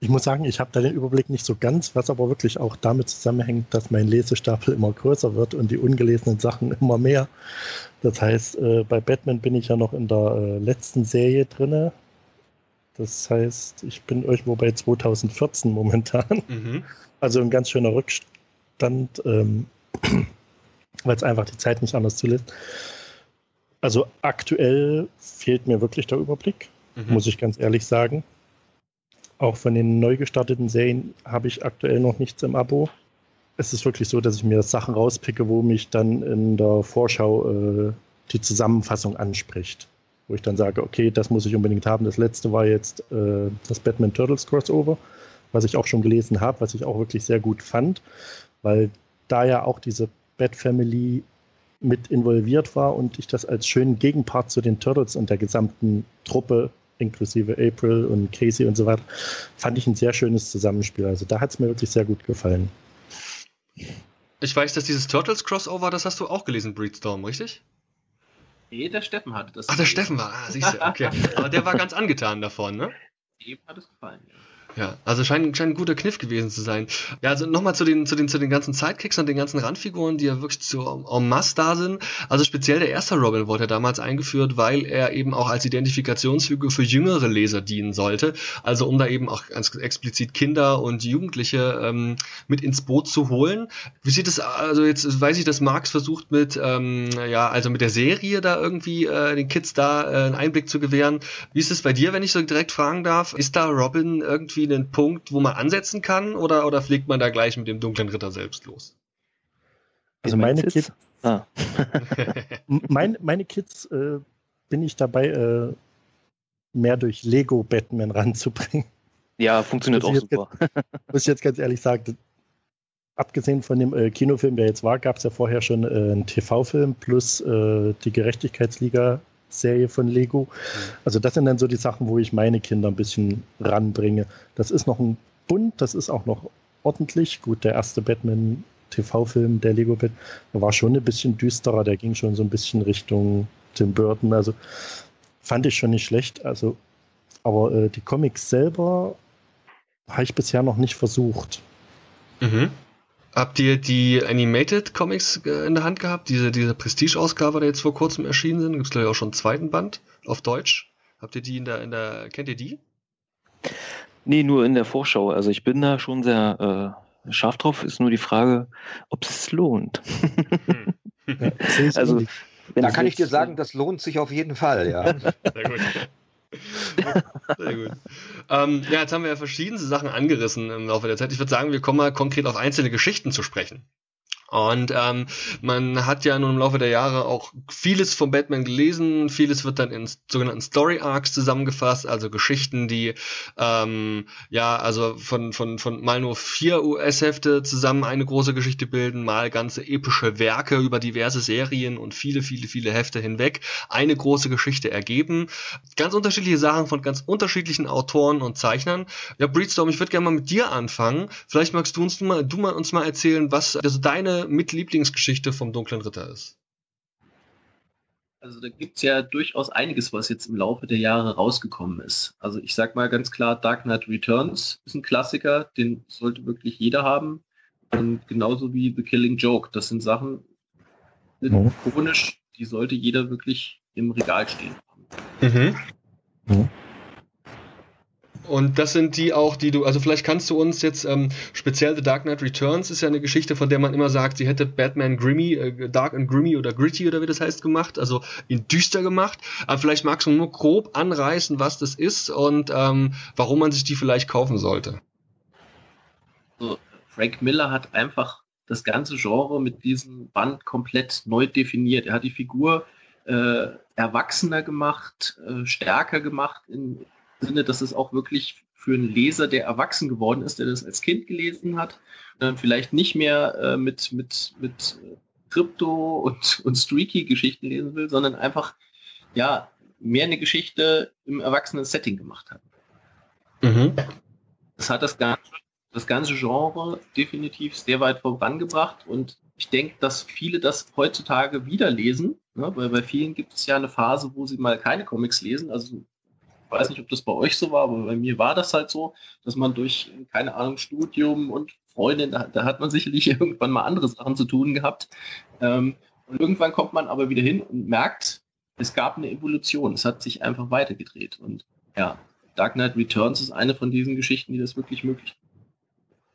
Ich muss sagen, ich habe da den Überblick nicht so ganz, was aber wirklich auch damit zusammenhängt, dass mein Lesestapel immer größer wird und die ungelesenen Sachen immer mehr. Das heißt, äh, bei Batman bin ich ja noch in der äh, letzten Serie drinne. Das heißt, ich bin irgendwo bei 2014 momentan. Mhm. Also ein ganz schöner Rückstand, ähm, weil es einfach die Zeit nicht anders zulässt. Also aktuell fehlt mir wirklich der Überblick, mhm. muss ich ganz ehrlich sagen. Auch von den neu gestarteten Serien habe ich aktuell noch nichts im Abo. Es ist wirklich so, dass ich mir Sachen rauspicke, wo mich dann in der Vorschau äh, die Zusammenfassung anspricht. Wo ich dann sage, okay, das muss ich unbedingt haben. Das letzte war jetzt äh, das Batman Turtles Crossover, was ich auch schon gelesen habe, was ich auch wirklich sehr gut fand, weil da ja auch diese Bat Family mit involviert war und ich das als schönen Gegenpart zu den Turtles und der gesamten Truppe inklusive April und Casey und so weiter, fand ich ein sehr schönes Zusammenspiel. Also da hat es mir wirklich sehr gut gefallen. Ich weiß, dass dieses Turtles Crossover, das hast du auch gelesen, Breedstorm, richtig? Nee, der Steffen hatte das. Ach, der Steffen war, ah, siehst du, okay. Aber der war ganz angetan davon, ne? Dem hat es gefallen, ja. Ja, also scheint, scheint ein guter Kniff gewesen zu sein. Ja, also nochmal zu den, zu den, zu den ganzen Sidekicks und den ganzen Randfiguren, die ja wirklich so en masse da sind. Also speziell der erste Robin wurde ja damals eingeführt, weil er eben auch als Identifikationsfigur für jüngere Leser dienen sollte. Also um da eben auch ganz explizit Kinder und Jugendliche ähm, mit ins Boot zu holen. Wie sieht es, also jetzt weiß ich, dass Marx versucht mit, ähm, ja, also mit der Serie da irgendwie äh, den Kids da äh, einen Einblick zu gewähren. Wie ist es bei dir, wenn ich so direkt fragen darf? Ist da Robin irgendwie irgendwie einen Punkt, wo man ansetzen kann oder, oder fliegt man da gleich mit dem dunklen Ritter selbst los? Also meine Kids, ah. mein, meine Kids äh, bin ich dabei, äh, mehr durch Lego Batman ranzubringen. Ja, funktioniert auch super. Jetzt, muss ich jetzt ganz ehrlich sagen, abgesehen von dem äh, Kinofilm, der jetzt war, gab es ja vorher schon äh, einen TV-Film plus äh, die Gerechtigkeitsliga Serie von Lego. Also das sind dann so die Sachen, wo ich meine Kinder ein bisschen ranbringe. Das ist noch ein bunt, das ist auch noch ordentlich. Gut, der erste Batman TV-Film, der Lego Batman, war schon ein bisschen düsterer, der ging schon so ein bisschen Richtung Tim Burton. Also fand ich schon nicht schlecht. Also, aber äh, die Comics selber habe ich bisher noch nicht versucht. Mhm. Habt ihr die Animated Comics äh, in der Hand gehabt? Diese, diese Prestige-Ausgabe, die jetzt vor kurzem erschienen sind? Gibt es glaube ich auch schon einen zweiten Band auf Deutsch. Habt ihr die in der, in der, kennt ihr die? Nee, nur in der Vorschau. Also ich bin da schon sehr äh, scharf drauf. Ist nur die Frage, ob es lohnt. Hm. Ja, also, da kann ich dir sagen, das lohnt sich auf jeden Fall, ja. Sehr gut. Sehr gut. Ähm, ja, jetzt haben wir ja verschiedene Sachen angerissen im Laufe der Zeit. Ich würde sagen, wir kommen mal konkret auf einzelne Geschichten zu sprechen. Und ähm, man hat ja nun im Laufe der Jahre auch vieles von Batman gelesen, vieles wird dann in sogenannten Story Arcs zusammengefasst, also Geschichten, die ähm, ja also von von von mal nur vier US-Hefte zusammen eine große Geschichte bilden, mal ganze epische Werke über diverse Serien und viele viele viele Hefte hinweg eine große Geschichte ergeben. Ganz unterschiedliche Sachen von ganz unterschiedlichen Autoren und Zeichnern. Ja, Breedstorm, ich würde gerne mal mit dir anfangen. Vielleicht magst du uns mal du mal uns mal erzählen, was also deine mit Lieblingsgeschichte vom Dunklen Ritter ist? Also da gibt es ja durchaus einiges, was jetzt im Laufe der Jahre rausgekommen ist. Also ich sag mal ganz klar, Dark Knight Returns ist ein Klassiker, den sollte wirklich jeder haben. Und genauso wie The Killing Joke. Das sind Sachen, sind ikonisch, die sollte jeder wirklich im Regal stehen haben. Mhm. Mhm. Und das sind die auch, die du, also vielleicht kannst du uns jetzt, ähm, speziell The Dark Knight Returns ist ja eine Geschichte, von der man immer sagt, sie hätte Batman Grimmy, äh, Dark and Grimmy oder Gritty oder wie das heißt gemacht, also ihn düster gemacht. Aber vielleicht magst du nur grob anreißen, was das ist und ähm, warum man sich die vielleicht kaufen sollte. Also Frank Miller hat einfach das ganze Genre mit diesem Band komplett neu definiert. Er hat die Figur äh, erwachsener gemacht, äh, stärker gemacht im Sinne, dass es auch wirklich für einen Leser, der erwachsen geworden ist, der das als Kind gelesen hat, dann vielleicht nicht mehr äh, mit, mit, mit Krypto und, und Streaky-Geschichten lesen will, sondern einfach ja mehr eine Geschichte im erwachsenen Setting gemacht hat. Mhm. Das hat das ganze, das ganze Genre definitiv sehr weit vorangebracht und ich denke, dass viele das heutzutage wieder lesen, ne? weil bei vielen gibt es ja eine Phase, wo sie mal keine Comics lesen. Also weiß nicht, ob das bei euch so war, aber bei mir war das halt so, dass man durch, keine Ahnung, Studium und Freundin, da, da hat man sicherlich irgendwann mal andere Sachen zu tun gehabt. Ähm, und irgendwann kommt man aber wieder hin und merkt, es gab eine Evolution. Es hat sich einfach weitergedreht. Und ja, Dark Knight Returns ist eine von diesen Geschichten, die das wirklich möglich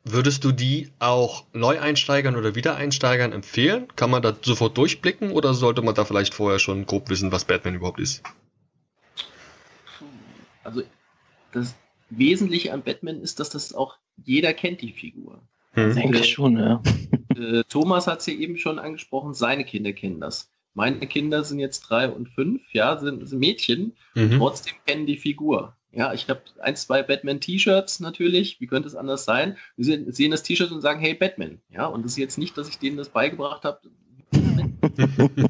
Würdest du die auch Neueinsteigern oder Wiedereinsteigern empfehlen? Kann man da sofort durchblicken oder sollte man da vielleicht vorher schon grob wissen, was Batman überhaupt ist? Also das Wesentliche an Batman ist, dass das auch jeder kennt, die Figur. Hm. Denke ich schon, ja. Äh, Thomas hat es ja eben schon angesprochen, seine Kinder kennen das. Meine Kinder sind jetzt drei und fünf, ja, sind, sind Mädchen, mhm. trotzdem kennen die Figur. Ja, ich habe ein, zwei Batman-T-Shirts natürlich. Wie könnte es anders sein? Sie sehen, sehen das T-Shirt und sagen, hey, Batman. Ja, und das ist jetzt nicht, dass ich denen das beigebracht habe.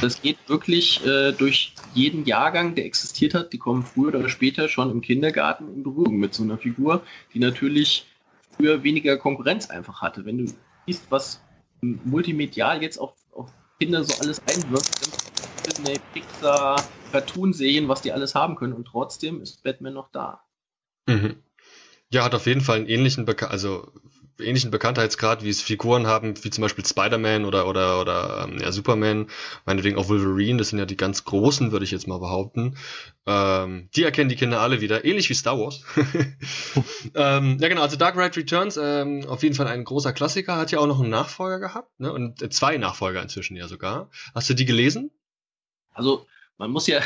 das geht wirklich äh, durch jeden Jahrgang, der existiert hat. Die kommen früher oder später schon im Kindergarten in Berührung mit so einer Figur, die natürlich früher weniger Konkurrenz einfach hatte. Wenn du siehst, was multimedial jetzt auf, auf Kinder so alles einwirkt, Disney, Pixar, Cartoon-Serien, was die alles haben können und trotzdem ist Batman noch da. Mhm. Ja, hat auf jeden Fall einen ähnlichen, Beka also ähnlichen Bekanntheitsgrad, wie es Figuren haben, wie zum Beispiel Spider-Man oder oder oder ähm, ja, Superman, meinetwegen auch Wolverine, das sind ja die ganz großen, würde ich jetzt mal behaupten. Ähm, die erkennen die Kinder alle wieder, ähnlich wie Star Wars. ähm, ja genau, also Dark Knight Returns, ähm, auf jeden Fall ein großer Klassiker, hat ja auch noch einen Nachfolger gehabt, ne? Und äh, zwei Nachfolger inzwischen ja sogar. Hast du die gelesen? Also man muss ja,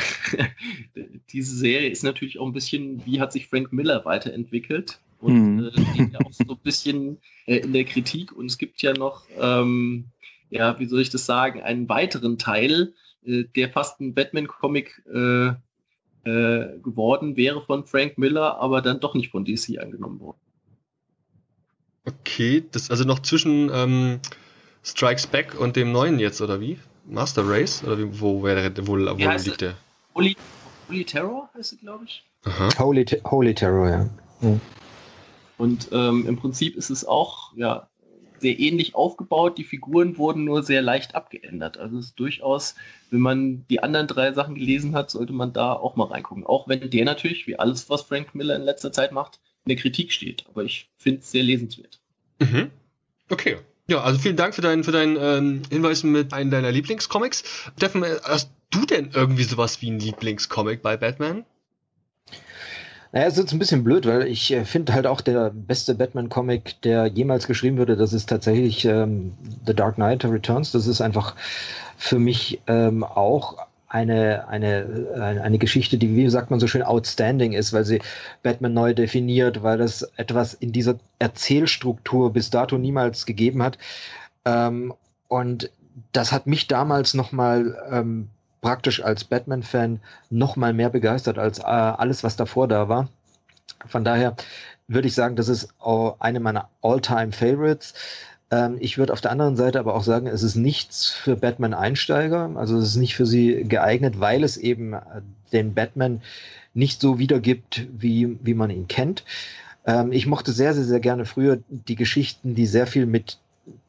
diese Serie ist natürlich auch ein bisschen, wie hat sich Frank Miller weiterentwickelt und mhm. äh, steht ja auch so ein bisschen äh, in der Kritik und es gibt ja noch, ähm, ja, wie soll ich das sagen, einen weiteren Teil, äh, der fast ein Batman-Comic äh, äh, geworden wäre von Frank Miller, aber dann doch nicht von DC angenommen worden. Okay, das also noch zwischen ähm, Strikes Back und dem neuen jetzt, oder wie? Master Race? Oder wie, wo, wäre, wo, wo liegt der? Holy, Holy Terror heißt es, glaube ich. Aha. Holy, Holy Terror, ja. Mhm. Und ähm, im Prinzip ist es auch ja, sehr ähnlich aufgebaut. Die Figuren wurden nur sehr leicht abgeändert. Also es ist durchaus, wenn man die anderen drei Sachen gelesen hat, sollte man da auch mal reingucken. Auch wenn der natürlich, wie alles, was Frank Miller in letzter Zeit macht, in der Kritik steht. Aber ich finde es sehr lesenswert. Mhm. Okay, ja, also vielen Dank für deinen, für deinen ähm, Hinweis mit einem deiner Lieblingscomics. Steffen, hast du denn irgendwie sowas wie einen Lieblingscomic bei Batman? Naja, es ist ein bisschen blöd, weil ich äh, finde halt auch der beste Batman-Comic, der jemals geschrieben wurde, das ist tatsächlich ähm, The Dark Knight Returns. Das ist einfach für mich ähm, auch eine, eine, eine Geschichte, die, wie sagt man so schön, outstanding ist, weil sie Batman neu definiert, weil das etwas in dieser Erzählstruktur bis dato niemals gegeben hat. Ähm, und das hat mich damals nochmal ähm, praktisch als Batman-Fan nochmal mehr begeistert als äh, alles, was davor da war. Von daher würde ich sagen, das ist eine meiner All-Time-Favorites. Ähm, ich würde auf der anderen Seite aber auch sagen, es ist nichts für Batman-Einsteiger. Also es ist nicht für sie geeignet, weil es eben äh, den Batman nicht so wiedergibt, wie, wie man ihn kennt. Ähm, ich mochte sehr, sehr, sehr gerne früher die Geschichten, die sehr viel mit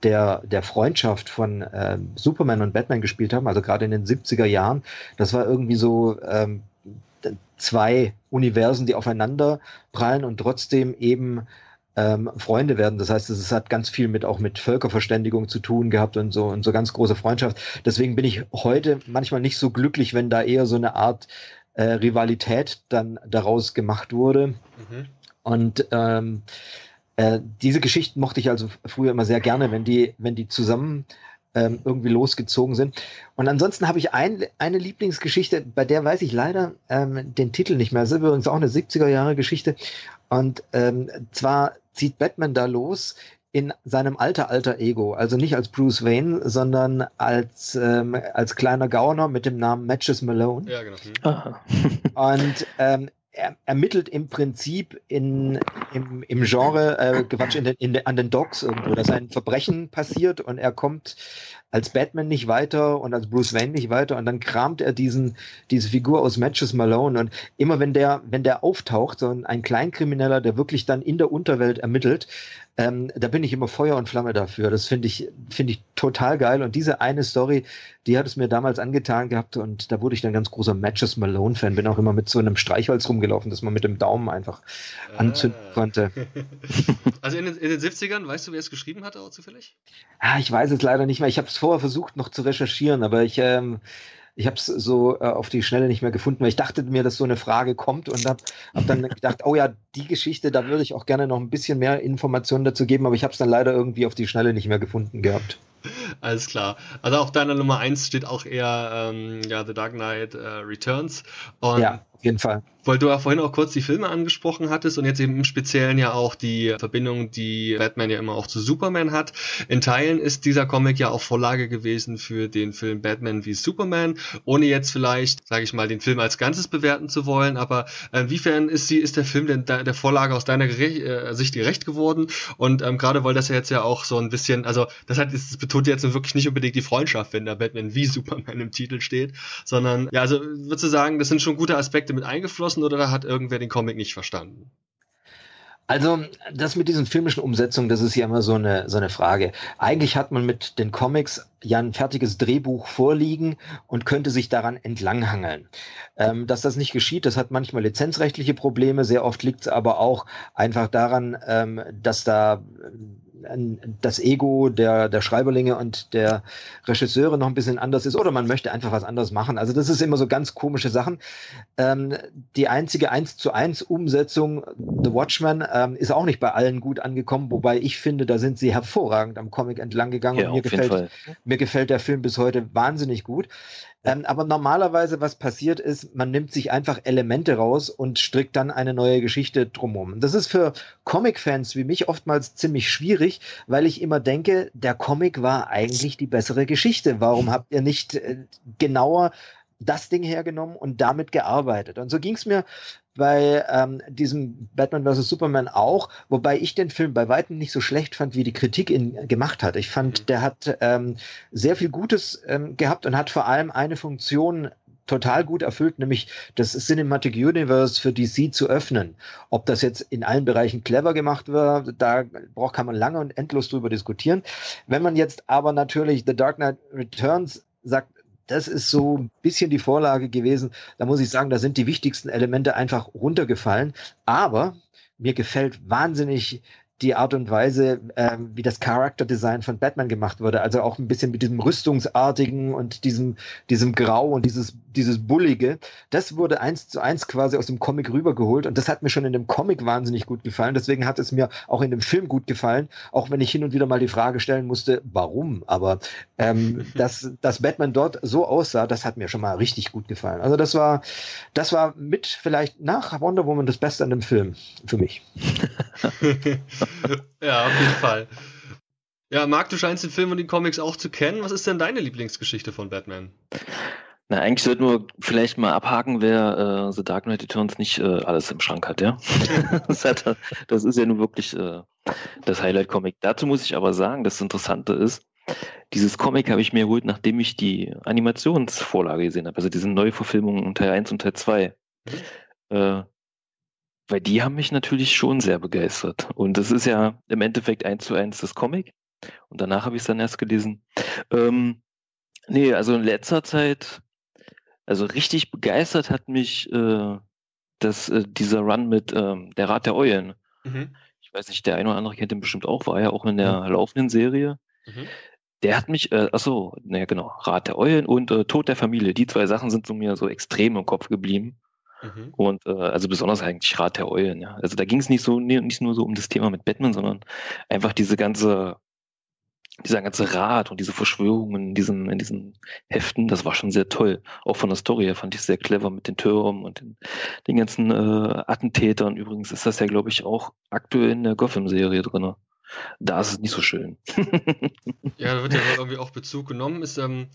der, der Freundschaft von äh, Superman und Batman gespielt haben, also gerade in den 70er Jahren. Das war irgendwie so ähm, zwei Universen, die aufeinander prallen und trotzdem eben ähm, Freunde werden. Das heißt, es hat ganz viel mit auch mit Völkerverständigung zu tun gehabt und so und so ganz große Freundschaft. Deswegen bin ich heute manchmal nicht so glücklich, wenn da eher so eine Art äh, Rivalität dann daraus gemacht wurde. Mhm. Und ähm, äh, diese Geschichten mochte ich also früher immer sehr gerne, wenn die, wenn die zusammen ähm, irgendwie losgezogen sind. Und ansonsten habe ich ein, eine Lieblingsgeschichte, bei der weiß ich leider ähm, den Titel nicht mehr. Das ist übrigens auch eine 70er Jahre Geschichte. Und ähm, zwar zieht Batman da los in seinem alter alter Ego, also nicht als Bruce Wayne, sondern als ähm, als kleiner Gauner mit dem Namen Matches Malone. Ja, genau. Und ähm, er ermittelt im Prinzip in, im, im Genre, äh, Quatsch, in den, in den, an den Docks irgendwo, dass ein Verbrechen passiert und er kommt als Batman nicht weiter und als Bruce Wayne nicht weiter und dann kramt er diesen, diese Figur aus Matches Malone und immer wenn der, wenn der auftaucht, so ein Kleinkrimineller, der wirklich dann in der Unterwelt ermittelt, ähm, da bin ich immer Feuer und Flamme dafür. Das finde ich, finde ich total geil. Und diese eine Story, die hat es mir damals angetan gehabt und da wurde ich dann ganz großer Matches Malone-Fan. Bin auch immer mit so einem Streichholz rumgelaufen, dass man mit dem Daumen einfach ah. anzünden konnte. Also in den, in den 70ern, weißt du, wer es geschrieben hat, auch zufällig? Ja, ich weiß es leider nicht mehr. Ich habe es vorher versucht noch zu recherchieren, aber ich ähm, ich habe es so äh, auf die Schnelle nicht mehr gefunden, weil ich dachte mir, dass so eine Frage kommt und habe hab dann gedacht, oh ja, die Geschichte, da würde ich auch gerne noch ein bisschen mehr Informationen dazu geben, aber ich habe es dann leider irgendwie auf die Schnelle nicht mehr gefunden gehabt. Alles klar. Also auf deiner Nummer 1 steht auch eher ähm, ja, The Dark Knight äh, Returns. Und ja, auf jeden Fall weil du ja vorhin auch kurz die Filme angesprochen hattest und jetzt eben im Speziellen ja auch die Verbindung, die Batman ja immer auch zu Superman hat. In Teilen ist dieser Comic ja auch Vorlage gewesen für den Film Batman wie Superman, ohne jetzt vielleicht, sage ich mal, den Film als Ganzes bewerten zu wollen, aber äh, inwiefern ist sie, ist der Film denn da, der Vorlage aus deiner Gere äh, Sicht gerecht geworden? Und ähm, gerade weil das ja jetzt ja auch so ein bisschen, also das hat das betont jetzt wirklich nicht unbedingt die Freundschaft, wenn da Batman wie Superman im Titel steht, sondern ja, also würdest du sagen, das sind schon gute Aspekte mit eingeflossen oder hat irgendwer den Comic nicht verstanden? Also, das mit diesen filmischen Umsetzungen, das ist ja immer so eine, so eine Frage. Eigentlich hat man mit den Comics ja ein fertiges Drehbuch vorliegen und könnte sich daran entlanghangeln. Ähm, dass das nicht geschieht, das hat manchmal lizenzrechtliche Probleme. Sehr oft liegt es aber auch einfach daran, ähm, dass da das Ego der, der Schreiberlinge und der Regisseure noch ein bisschen anders ist oder man möchte einfach was anderes machen. Also das ist immer so ganz komische Sachen. Ähm, die einzige 1 zu 1 Umsetzung The Watchmen ähm, ist auch nicht bei allen gut angekommen, wobei ich finde, da sind sie hervorragend am Comic entlang gegangen ja, und mir gefällt, mir gefällt der Film bis heute wahnsinnig gut. Ähm, aber normalerweise, was passiert ist, man nimmt sich einfach Elemente raus und strickt dann eine neue Geschichte drumherum. Das ist für Comic-Fans wie mich oftmals ziemlich schwierig, weil ich immer denke, der Comic war eigentlich die bessere Geschichte. Warum habt ihr nicht äh, genauer das Ding hergenommen und damit gearbeitet. Und so ging es mir bei ähm, diesem Batman vs. Superman auch, wobei ich den Film bei weitem nicht so schlecht fand, wie die Kritik ihn gemacht hat. Ich fand, mhm. der hat ähm, sehr viel Gutes ähm, gehabt und hat vor allem eine Funktion total gut erfüllt, nämlich das Cinematic Universe für DC zu öffnen. Ob das jetzt in allen Bereichen clever gemacht wird, da braucht kann man lange und endlos drüber diskutieren. Wenn man jetzt aber natürlich The Dark Knight Returns sagt, das ist so ein bisschen die Vorlage gewesen. Da muss ich sagen, da sind die wichtigsten Elemente einfach runtergefallen. Aber mir gefällt wahnsinnig die Art und Weise, äh, wie das Character Design von Batman gemacht wurde. Also auch ein bisschen mit diesem Rüstungsartigen und diesem, diesem Grau und dieses, dieses Bullige. Das wurde eins zu eins quasi aus dem Comic rübergeholt und das hat mir schon in dem Comic wahnsinnig gut gefallen. Deswegen hat es mir auch in dem Film gut gefallen, auch wenn ich hin und wieder mal die Frage stellen musste, warum? Aber ähm, dass, dass Batman dort so aussah, das hat mir schon mal richtig gut gefallen. Also das war, das war mit vielleicht nach Wonder Woman das Beste an dem Film für mich. ja, auf jeden Fall. Ja, Marc, du scheinst den Film und die Comics auch zu kennen. Was ist denn deine Lieblingsgeschichte von Batman? Na, eigentlich sollten wir vielleicht mal abhaken, wer äh, The Dark Knight Returns nicht äh, alles im Schrank hat, ja. das, hat, das, ist ja nun wirklich äh, das Highlight-Comic. Dazu muss ich aber sagen, das Interessante ist, dieses Comic habe ich mir geholt, nachdem ich die Animationsvorlage gesehen habe, also diese Neuverfilmungen Teil 1 und Teil 2. Mhm. Äh, weil die haben mich natürlich schon sehr begeistert. Und das ist ja im Endeffekt eins zu eins das Comic. Und danach habe ich es dann erst gelesen. Ähm, nee, also in letzter Zeit, also richtig begeistert hat mich äh, das, äh, dieser Run mit ähm, der Rat der Eulen. Mhm. Ich weiß nicht, der eine oder andere kennt den bestimmt auch, war ja auch in der mhm. laufenden Serie. Mhm. Der hat mich, äh, achso, naja genau, Rat der Eulen und äh, Tod der Familie. Die zwei Sachen sind so mir so extrem im Kopf geblieben. Mhm. Und äh, also besonders eigentlich Rat der Eulen, ja. Also da ging es nicht so, nicht nur so um das Thema mit Batman, sondern einfach diese ganze, dieser ganze Rat und diese Verschwörungen in diesen, in diesen Heften, das war schon sehr toll. Auch von der Story her fand ich sehr clever mit den Türmen und den, den ganzen äh, Attentätern. Übrigens ist das ja, glaube ich, auch aktuell in der Gotham-Serie drin. Da ist es nicht so schön. ja, da wird ja irgendwie auch Bezug genommen. Ist, ähm,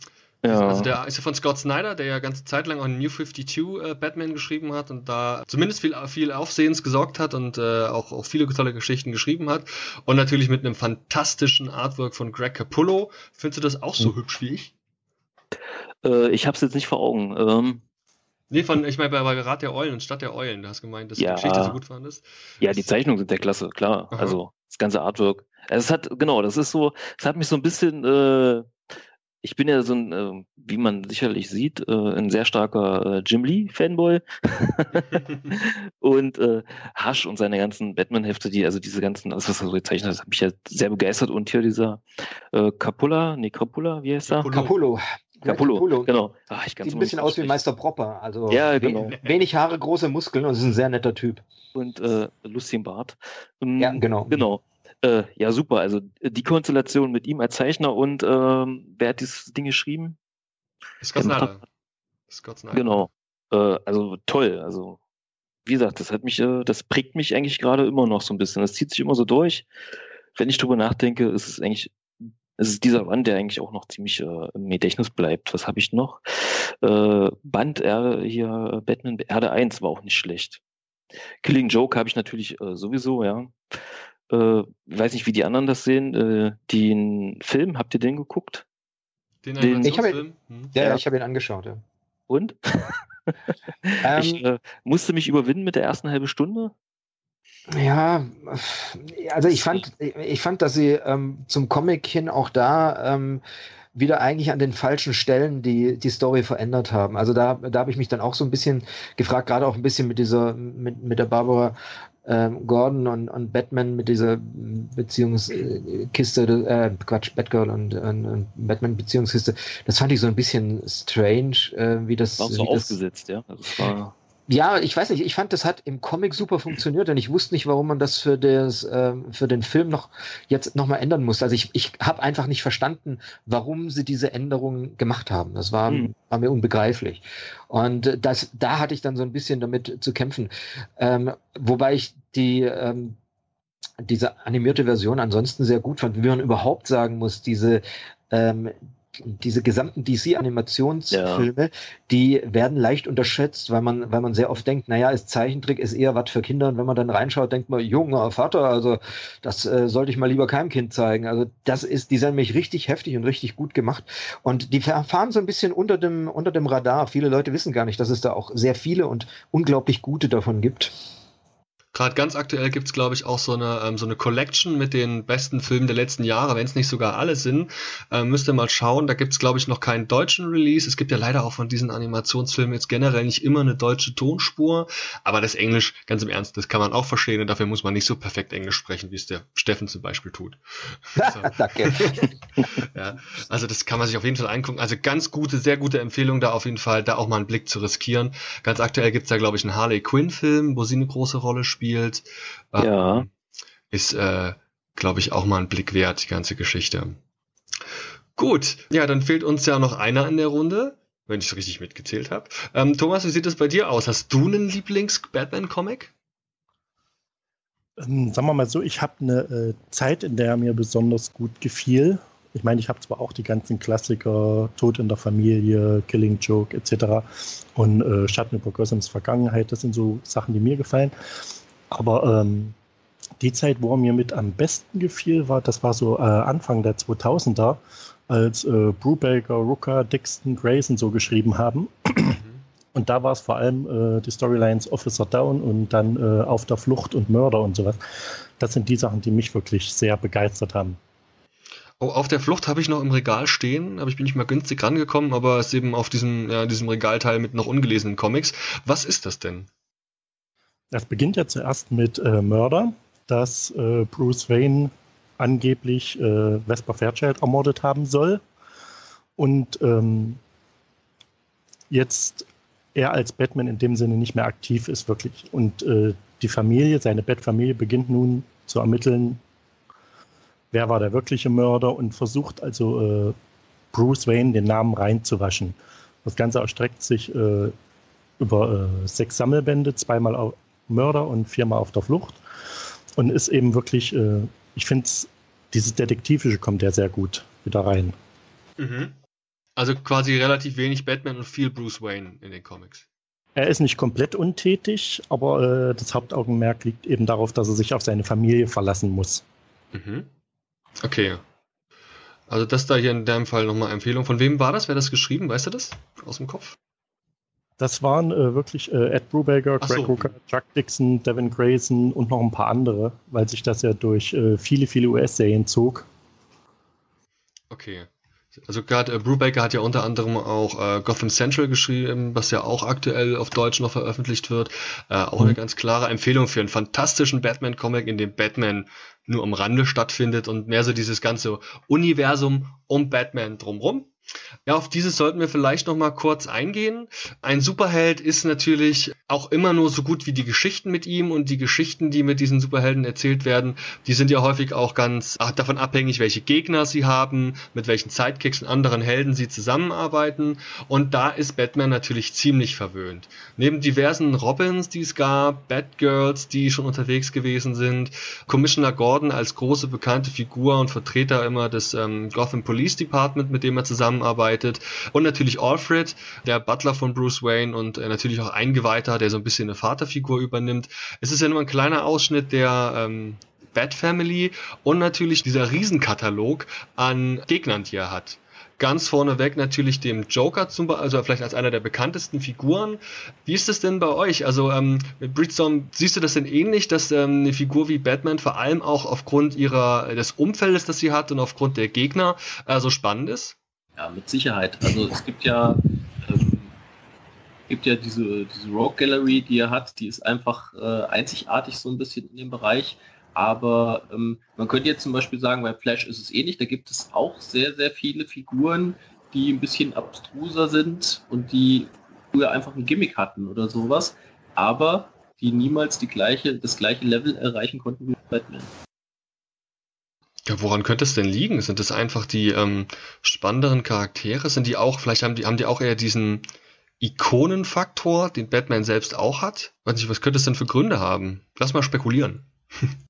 ja. Also der ist ja von Scott Snyder, der ja ganze Zeit lang auch New 52 äh, Batman geschrieben hat und da zumindest viel, viel Aufsehens gesorgt hat und äh, auch, auch viele tolle Geschichten geschrieben hat. Und natürlich mit einem fantastischen Artwork von Greg Capullo. Findest du das auch so mhm. hübsch wie ich? Äh, ich hab's jetzt nicht vor Augen. Ähm, Nee, von, ich meine, bei, bei Rat der Eulen und Stadt der Eulen, du hast gemeint, dass ja, die Geschichte so gut fandest. Ja, die Zeichnungen sind der Klasse, klar. Aha. Also das ganze Artwork. Also, es hat, genau, das ist so, es hat mich so ein bisschen äh, ich bin ja so ein, äh, wie man sicherlich sieht, äh, ein sehr starker äh, Jim Lee-Fanboy. und äh, Hush und seine ganzen Batman-Hefte, die, also diese ganzen, alles, was er so gezeichnet hat, hat mich ja sehr begeistert. Und hier dieser äh, Capula, nee, Capula, wie heißt er? Capullo. Capullo, Capullo. genau. Ach, ich Sieht ein bisschen aus wie Meister Propper. Also ja, genau. wenig Haare, große Muskeln und ist ein sehr netter Typ. Und äh, lustigen Bart. Ähm, ja, genau. Genau. Äh, ja, super. Also die Konstellation mit ihm als Zeichner und ähm, wer hat dieses Ding geschrieben? Scott Snyder. Scott Snyder. Genau. Äh, also toll. Also wie gesagt, das hat mich, äh, das prägt mich eigentlich gerade immer noch so ein bisschen. Das zieht sich immer so durch. Wenn ich drüber nachdenke, ist es eigentlich, es ist dieser Band, der eigentlich auch noch ziemlich äh, im Gedächtnis bleibt. Was habe ich noch? Äh, Band R hier, Batman Erde 1 war auch nicht schlecht. Killing Joke habe ich natürlich äh, sowieso, ja äh, weiß nicht, wie die anderen das sehen, äh, den Film, habt ihr den geguckt? Den, den ich habe ihn, hm. ja, ja, ich habe ihn angeschaut, ja. Und? ähm, ich äh, musste mich überwinden mit der ersten halben Stunde. Ja, also ich fand, ich fand, dass sie ähm, zum Comic hin auch da ähm, wieder eigentlich an den falschen Stellen die, die Story verändert haben. Also da, da habe ich mich dann auch so ein bisschen gefragt, gerade auch ein bisschen mit dieser, mit, mit der Barbara ähm, Gordon und, und Batman mit dieser Beziehungskiste, äh, Quatsch, Batgirl und, und, und Batman-Beziehungskiste, das fand ich so ein bisschen strange, äh, wie das. War so aufgesetzt, das, ja. Also es war ja, ich weiß nicht, ich fand, das hat im Comic super funktioniert und ich wusste nicht, warum man das für, das, äh, für den Film noch jetzt nochmal ändern musste. Also ich, ich habe einfach nicht verstanden, warum sie diese Änderungen gemacht haben. Das war, hm. war mir unbegreiflich. Und das, da hatte ich dann so ein bisschen damit zu kämpfen. Ähm, wobei ich die ähm, diese animierte Version ansonsten sehr gut fand, wie man überhaupt sagen muss, diese ähm, diese gesamten DC-Animationsfilme, ja. die werden leicht unterschätzt, weil man, weil man sehr oft denkt, naja, ist Zeichentrick ist eher was für Kinder und wenn man dann reinschaut, denkt man, junger Vater, also das äh, sollte ich mal lieber keinem Kind zeigen. Also das ist, die sind nämlich richtig heftig und richtig gut gemacht und die fahren so ein bisschen unter dem, unter dem Radar. Viele Leute wissen gar nicht, dass es da auch sehr viele und unglaublich gute davon gibt. Gerade ganz aktuell gibt's glaube ich, auch so eine, ähm, so eine Collection mit den besten Filmen der letzten Jahre, wenn es nicht sogar alle sind. Ähm, müsst ihr mal schauen. Da gibt's glaube ich, noch keinen deutschen Release. Es gibt ja leider auch von diesen Animationsfilmen jetzt generell nicht immer eine deutsche Tonspur. Aber das Englisch, ganz im Ernst, das kann man auch verstehen und dafür muss man nicht so perfekt Englisch sprechen, wie es der Steffen zum Beispiel tut. Danke. ja, also das kann man sich auf jeden Fall angucken. Also ganz gute, sehr gute Empfehlung da auf jeden Fall, da auch mal einen Blick zu riskieren. Ganz aktuell gibt's da, glaube ich, einen Harley Quinn-Film, wo sie eine große Rolle spielt spielt. Ähm, ja. Ist, äh, glaube ich, auch mal ein Blick wert, die ganze Geschichte. Gut, ja, dann fehlt uns ja noch einer in der Runde, wenn ich es richtig mitgezählt habe. Ähm, Thomas, wie sieht es bei dir aus? Hast du einen Lieblings-Batman-Comic? Ähm, sagen wir mal so, ich habe eine äh, Zeit, in der er mir besonders gut gefiel. Ich meine, ich habe zwar auch die ganzen Klassiker, Tod in der Familie, Killing Joke etc. und äh, Schatten über Gothams Vergangenheit, das sind so Sachen, die mir gefallen. Aber ähm, die Zeit, wo er mir mit am besten gefiel, war, das war so äh, Anfang der 2000er, als äh, Brubaker, Rooker, Dixon, Grayson so geschrieben haben. Mhm. Und da war es vor allem äh, die Storylines Officer Down und dann äh, Auf der Flucht und Mörder und sowas. Das sind die Sachen, die mich wirklich sehr begeistert haben. Oh, auf der Flucht habe ich noch im Regal stehen, aber ich bin nicht mal günstig rangekommen, aber es ist eben auf diesem, ja, diesem Regalteil mit noch ungelesenen Comics. Was ist das denn? Das beginnt ja zuerst mit äh, Mörder, dass äh, Bruce Wayne angeblich äh, Vesper Fairchild ermordet haben soll. Und ähm, jetzt er als Batman in dem Sinne nicht mehr aktiv ist, wirklich. Und äh, die Familie, seine Batfamilie beginnt nun zu ermitteln, wer war der wirkliche Mörder und versucht also äh, Bruce Wayne den Namen reinzuwaschen. Das Ganze erstreckt sich äh, über äh, sechs Sammelbände, zweimal auf Mörder und viermal auf der Flucht und ist eben wirklich, äh, ich finde, dieses Detektivische kommt ja sehr gut wieder rein. Mhm. Also quasi relativ wenig Batman und viel Bruce Wayne in den Comics. Er ist nicht komplett untätig, aber äh, das Hauptaugenmerk liegt eben darauf, dass er sich auf seine Familie verlassen muss. Mhm. Okay. Also das da hier in deinem Fall nochmal Empfehlung. Von wem war das? Wer das geschrieben? Weißt du das? Aus dem Kopf? Das waren äh, wirklich äh, Ed Brubaker, Greg so. Hooker, Chuck Dixon, Devin Grayson und noch ein paar andere, weil sich das ja durch äh, viele, viele US-Serien zog. Okay. Also gerade äh, Brubaker hat ja unter anderem auch äh, Gotham Central geschrieben, was ja auch aktuell auf Deutsch noch veröffentlicht wird. Äh, auch mhm. eine ganz klare Empfehlung für einen fantastischen Batman-Comic, in dem Batman nur am Rande stattfindet und mehr so dieses ganze Universum um Batman drumrum. Ja, auf dieses sollten wir vielleicht noch mal kurz eingehen. Ein Superheld ist natürlich auch immer nur so gut wie die Geschichten mit ihm und die Geschichten, die mit diesen Superhelden erzählt werden, die sind ja häufig auch ganz davon abhängig, welche Gegner sie haben, mit welchen Sidekicks und anderen Helden sie zusammenarbeiten und da ist Batman natürlich ziemlich verwöhnt. Neben diversen Robins, die es gab, Batgirls, die schon unterwegs gewesen sind, Commissioner Gordon als große bekannte Figur und Vertreter immer des ähm, Gotham Police Department, mit dem er zusammenarbeitet und natürlich Alfred, der Butler von Bruce Wayne und äh, natürlich auch Eingeweihter der so ein bisschen eine Vaterfigur übernimmt. Es ist ja nur ein kleiner Ausschnitt der ähm, Bat Family und natürlich dieser Riesenkatalog an Gegnern, die er hat. Ganz vorneweg natürlich dem Joker, zum also vielleicht als einer der bekanntesten Figuren. Wie ist es denn bei euch? Also ähm, mit Breedstorm, siehst du das denn ähnlich, dass ähm, eine Figur wie Batman vor allem auch aufgrund ihrer des Umfeldes, das sie hat und aufgrund der Gegner äh, so spannend ist? Ja, mit Sicherheit. Also es gibt ja gibt ja diese, diese Rogue Gallery, die er hat, die ist einfach äh, einzigartig so ein bisschen in dem Bereich. Aber ähm, man könnte jetzt zum Beispiel sagen, bei Flash ist es ähnlich, da gibt es auch sehr, sehr viele Figuren, die ein bisschen abstruser sind und die früher einfach ein Gimmick hatten oder sowas, aber die niemals die gleiche, das gleiche Level erreichen konnten wie Batman. Ja, woran könnte es denn liegen? Sind es einfach die ähm, spannenderen Charaktere? Sind die auch, vielleicht haben die, haben die auch eher diesen, Ikonenfaktor, den Batman selbst auch hat? Weiß nicht, was könnte es denn für Gründe haben? Lass mal spekulieren.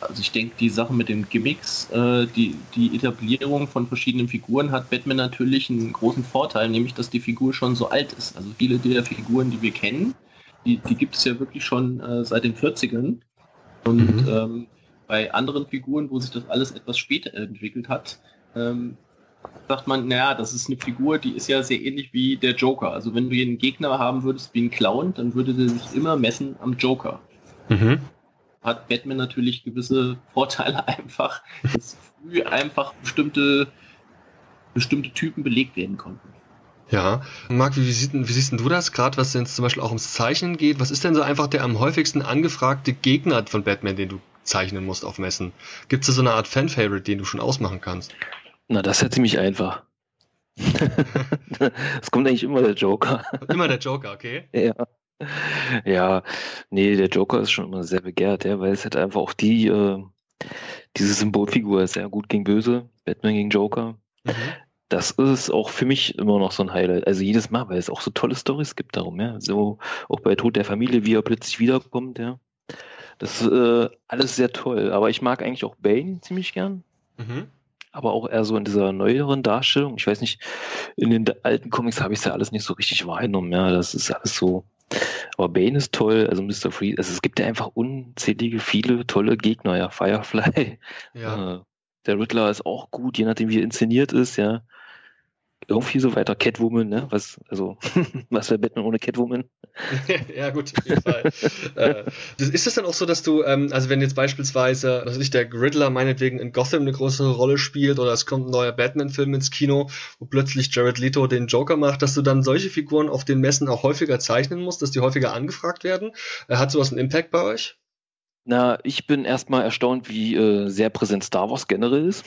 Also ich denke, die Sache mit den Gimmicks, äh, die, die Etablierung von verschiedenen Figuren hat Batman natürlich einen großen Vorteil, nämlich dass die Figur schon so alt ist. Also viele der Figuren, die wir kennen, die, die gibt es ja wirklich schon äh, seit den 40ern. Und mhm. ähm, bei anderen Figuren, wo sich das alles etwas später entwickelt hat, ähm, sagt man, naja, das ist eine Figur, die ist ja sehr ähnlich wie der Joker. Also wenn du einen Gegner haben würdest wie ein Clown, dann würde der sich immer messen am Joker. Mhm. Hat Batman natürlich gewisse Vorteile einfach, dass früh einfach bestimmte, bestimmte Typen belegt werden konnten. Ja, Marc, wie, siehst, wie siehst du das gerade, was denn zum Beispiel auch ums Zeichnen geht? Was ist denn so einfach der am häufigsten angefragte Gegner von Batman, den du zeichnen musst auf Messen? Gibt es da so eine Art Fan-Favorite, den du schon ausmachen kannst? Na, das ist ja ziemlich einfach. Es kommt eigentlich immer der Joker. Immer der Joker, okay. Ja. Ja, nee, der Joker ist schon immer sehr begehrt, ja, weil es halt einfach auch die, äh, diese Symbolfigur ist ja gut gegen Böse, Batman gegen Joker. Mhm. Das ist auch für mich immer noch so ein Highlight. Also jedes Mal, weil es auch so tolle Stories gibt darum, ja. So auch bei Tod der Familie, wie er plötzlich wiederkommt, ja. Das ist äh, alles sehr toll. Aber ich mag eigentlich auch Bane ziemlich gern. Mhm aber auch eher so in dieser neueren Darstellung. Ich weiß nicht, in den alten Comics habe ich es ja alles nicht so richtig wahrgenommen. Ja, das ist alles so. Aber Bane ist toll, also Mr. Freeze. Also es gibt ja einfach unzählige, viele tolle Gegner, ja. Firefly. Ja. Äh, der Riddler ist auch gut, je nachdem wie er inszeniert ist, ja irgendwie so weiter. Catwoman, ne? Was, also, was wäre Batman ohne Catwoman? ja, gut, auf jeden Fall. äh, ist es dann auch so, dass du, ähm, also wenn jetzt beispielsweise, was nicht der Riddler meinetwegen in Gotham eine größere Rolle spielt oder es kommt ein neuer Batman-Film ins Kino, wo plötzlich Jared Leto den Joker macht, dass du dann solche Figuren auf den Messen auch häufiger zeichnen musst, dass die häufiger angefragt werden? Äh, hat sowas einen Impact bei euch? Na, ich bin erstmal erstaunt, wie äh, sehr präsent Star Wars generell ist.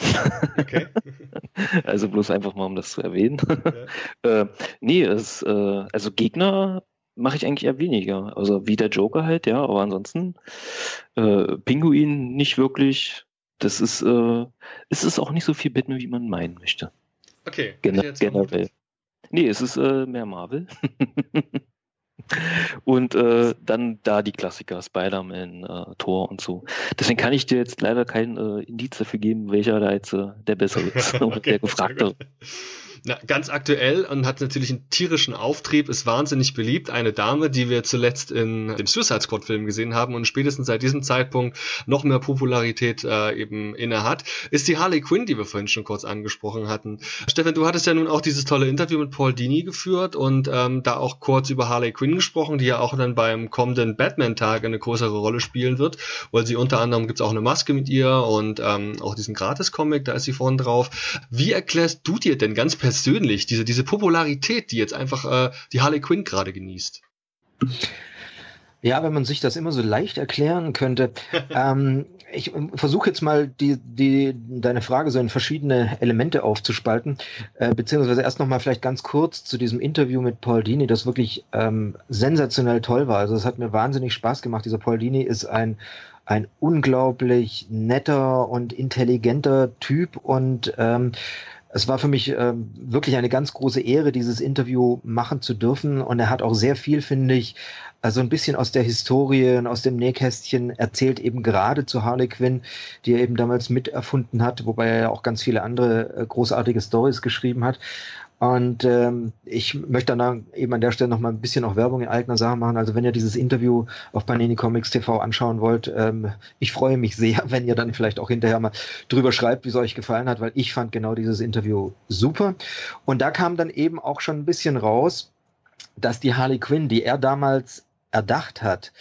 Okay. also bloß einfach mal, um das zu erwähnen. Ja. äh, nee, es, äh, also Gegner mache ich eigentlich eher weniger. Also wie der Joker halt, ja, aber ansonsten äh, Pinguin nicht wirklich. Das ist, äh, es ist auch nicht so viel Batman, wie man meinen möchte. Okay. Gen generell. Nee, es ist äh, mehr Marvel. Und äh, dann da die Klassiker, Spider-Man, äh, Thor und so. Deswegen kann ich dir jetzt leider kein äh, Indiz dafür geben, welcher da jetzt äh, der bessere ist okay, der gefragte. Na, ganz aktuell und hat natürlich einen tierischen Auftrieb, ist wahnsinnig beliebt. Eine Dame, die wir zuletzt in dem Suicide Squad Film gesehen haben und spätestens seit diesem Zeitpunkt noch mehr Popularität äh, eben inne hat, ist die Harley Quinn, die wir vorhin schon kurz angesprochen hatten. Stefan, du hattest ja nun auch dieses tolle Interview mit Paul Dini geführt und ähm, da auch kurz über Harley Quinn gesprochen, die ja auch dann beim kommenden Batman-Tag eine größere Rolle spielen wird, weil sie unter anderem gibt's auch eine Maske mit ihr und ähm, auch diesen Gratis-Comic, da ist sie vorne drauf. Wie erklärst du dir denn ganz persönlich persönlich, diese, diese Popularität, die jetzt einfach äh, die Harley Quinn gerade genießt. Ja, wenn man sich das immer so leicht erklären könnte. ähm, ich versuche jetzt mal die, die, deine Frage so in verschiedene Elemente aufzuspalten, äh, beziehungsweise erst nochmal vielleicht ganz kurz zu diesem Interview mit Paul Dini, das wirklich ähm, sensationell toll war. Also es hat mir wahnsinnig Spaß gemacht. Dieser Paul Dini ist ein ein unglaublich netter und intelligenter Typ und ähm, es war für mich äh, wirklich eine ganz große Ehre, dieses Interview machen zu dürfen. Und er hat auch sehr viel, finde ich, also ein bisschen aus der Historie und aus dem Nähkästchen erzählt, eben gerade zu Harley Quinn, die er eben damals miterfunden hat, wobei er ja auch ganz viele andere äh, großartige Stories geschrieben hat. Und ähm, ich möchte dann eben an der Stelle noch mal ein bisschen auch Werbung in eigener Sache machen. Also wenn ihr dieses Interview auf Panini Comics TV anschauen wollt, ähm, ich freue mich sehr, wenn ihr dann vielleicht auch hinterher mal drüber schreibt, wie es euch gefallen hat, weil ich fand genau dieses Interview super. Und da kam dann eben auch schon ein bisschen raus, dass die Harley Quinn, die er damals erdacht hat,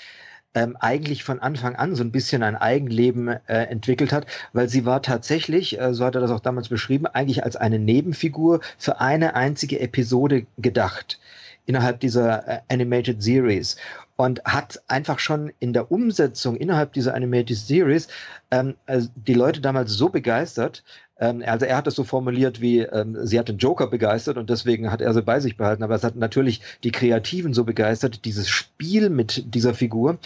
ähm, eigentlich von Anfang an so ein bisschen ein Eigenleben äh, entwickelt hat, weil sie war tatsächlich, äh, so hat er das auch damals beschrieben, eigentlich als eine Nebenfigur für eine einzige Episode gedacht innerhalb dieser äh, Animated Series und hat einfach schon in der Umsetzung innerhalb dieser Animated Series ähm, also die Leute damals so begeistert, ähm, also er hat es so formuliert wie, ähm, sie hat den Joker begeistert und deswegen hat er sie bei sich behalten, aber es hat natürlich die Kreativen so begeistert, dieses Spiel mit dieser Figur,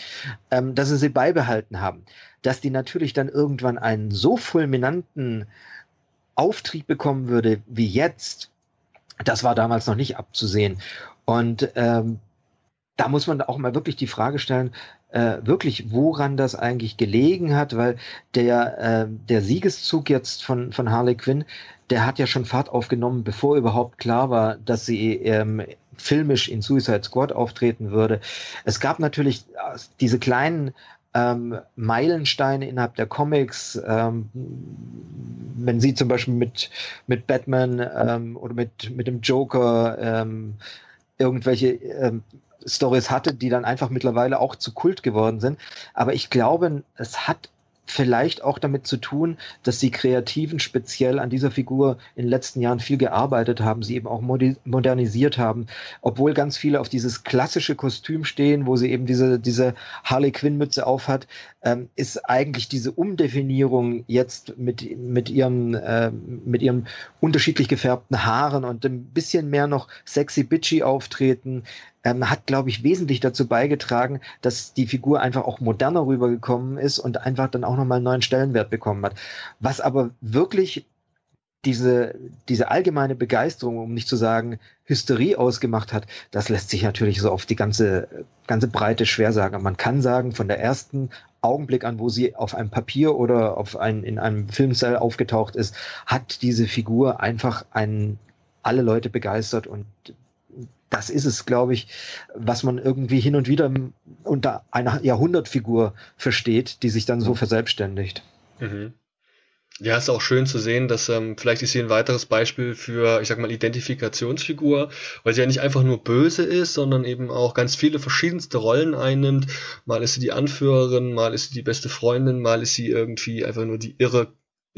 ähm, dass sie sie beibehalten haben. Dass die natürlich dann irgendwann einen so fulminanten Auftrieb bekommen würde wie jetzt, das war damals noch nicht abzusehen. Und ähm, da muss man auch mal wirklich die Frage stellen, äh, wirklich, woran das eigentlich gelegen hat, weil der, äh, der Siegeszug jetzt von, von Harley Quinn, der hat ja schon Fahrt aufgenommen, bevor überhaupt klar war, dass sie ähm, filmisch in Suicide Squad auftreten würde. Es gab natürlich äh, diese kleinen ähm, Meilensteine innerhalb der Comics, ähm, wenn sie zum Beispiel mit, mit Batman ähm, oder mit, mit dem Joker ähm, irgendwelche ähm, Stories hatte, die dann einfach mittlerweile auch zu Kult geworden sind. Aber ich glaube, es hat vielleicht auch damit zu tun, dass die Kreativen speziell an dieser Figur in den letzten Jahren viel gearbeitet haben, sie eben auch modernisiert haben, obwohl ganz viele auf dieses klassische Kostüm stehen, wo sie eben diese, diese Harley Quinn Mütze aufhat, ähm, ist eigentlich diese Umdefinierung jetzt mit, mit ihrem, äh, mit ihrem unterschiedlich gefärbten Haaren und ein bisschen mehr noch sexy bitchy auftreten, ähm, hat, glaube ich, wesentlich dazu beigetragen, dass die Figur einfach auch moderner rübergekommen ist und einfach dann auch nochmal einen neuen Stellenwert bekommen hat. Was aber wirklich diese, diese allgemeine Begeisterung, um nicht zu sagen Hysterie ausgemacht hat, das lässt sich natürlich so auf die ganze, ganze Breite schwer sagen. man kann sagen, von der ersten Augenblick an, wo sie auf einem Papier oder auf ein, in einem Filmcell aufgetaucht ist, hat diese Figur einfach einen, alle Leute begeistert und das ist es, glaube ich, was man irgendwie hin und wieder unter einer Jahrhundertfigur versteht, die sich dann so verselbstständigt. Mhm. Ja, ist auch schön zu sehen, dass ähm, vielleicht ist sie ein weiteres Beispiel für, ich sag mal, Identifikationsfigur, weil sie ja nicht einfach nur böse ist, sondern eben auch ganz viele verschiedenste Rollen einnimmt. Mal ist sie die Anführerin, mal ist sie die beste Freundin, mal ist sie irgendwie einfach nur die irre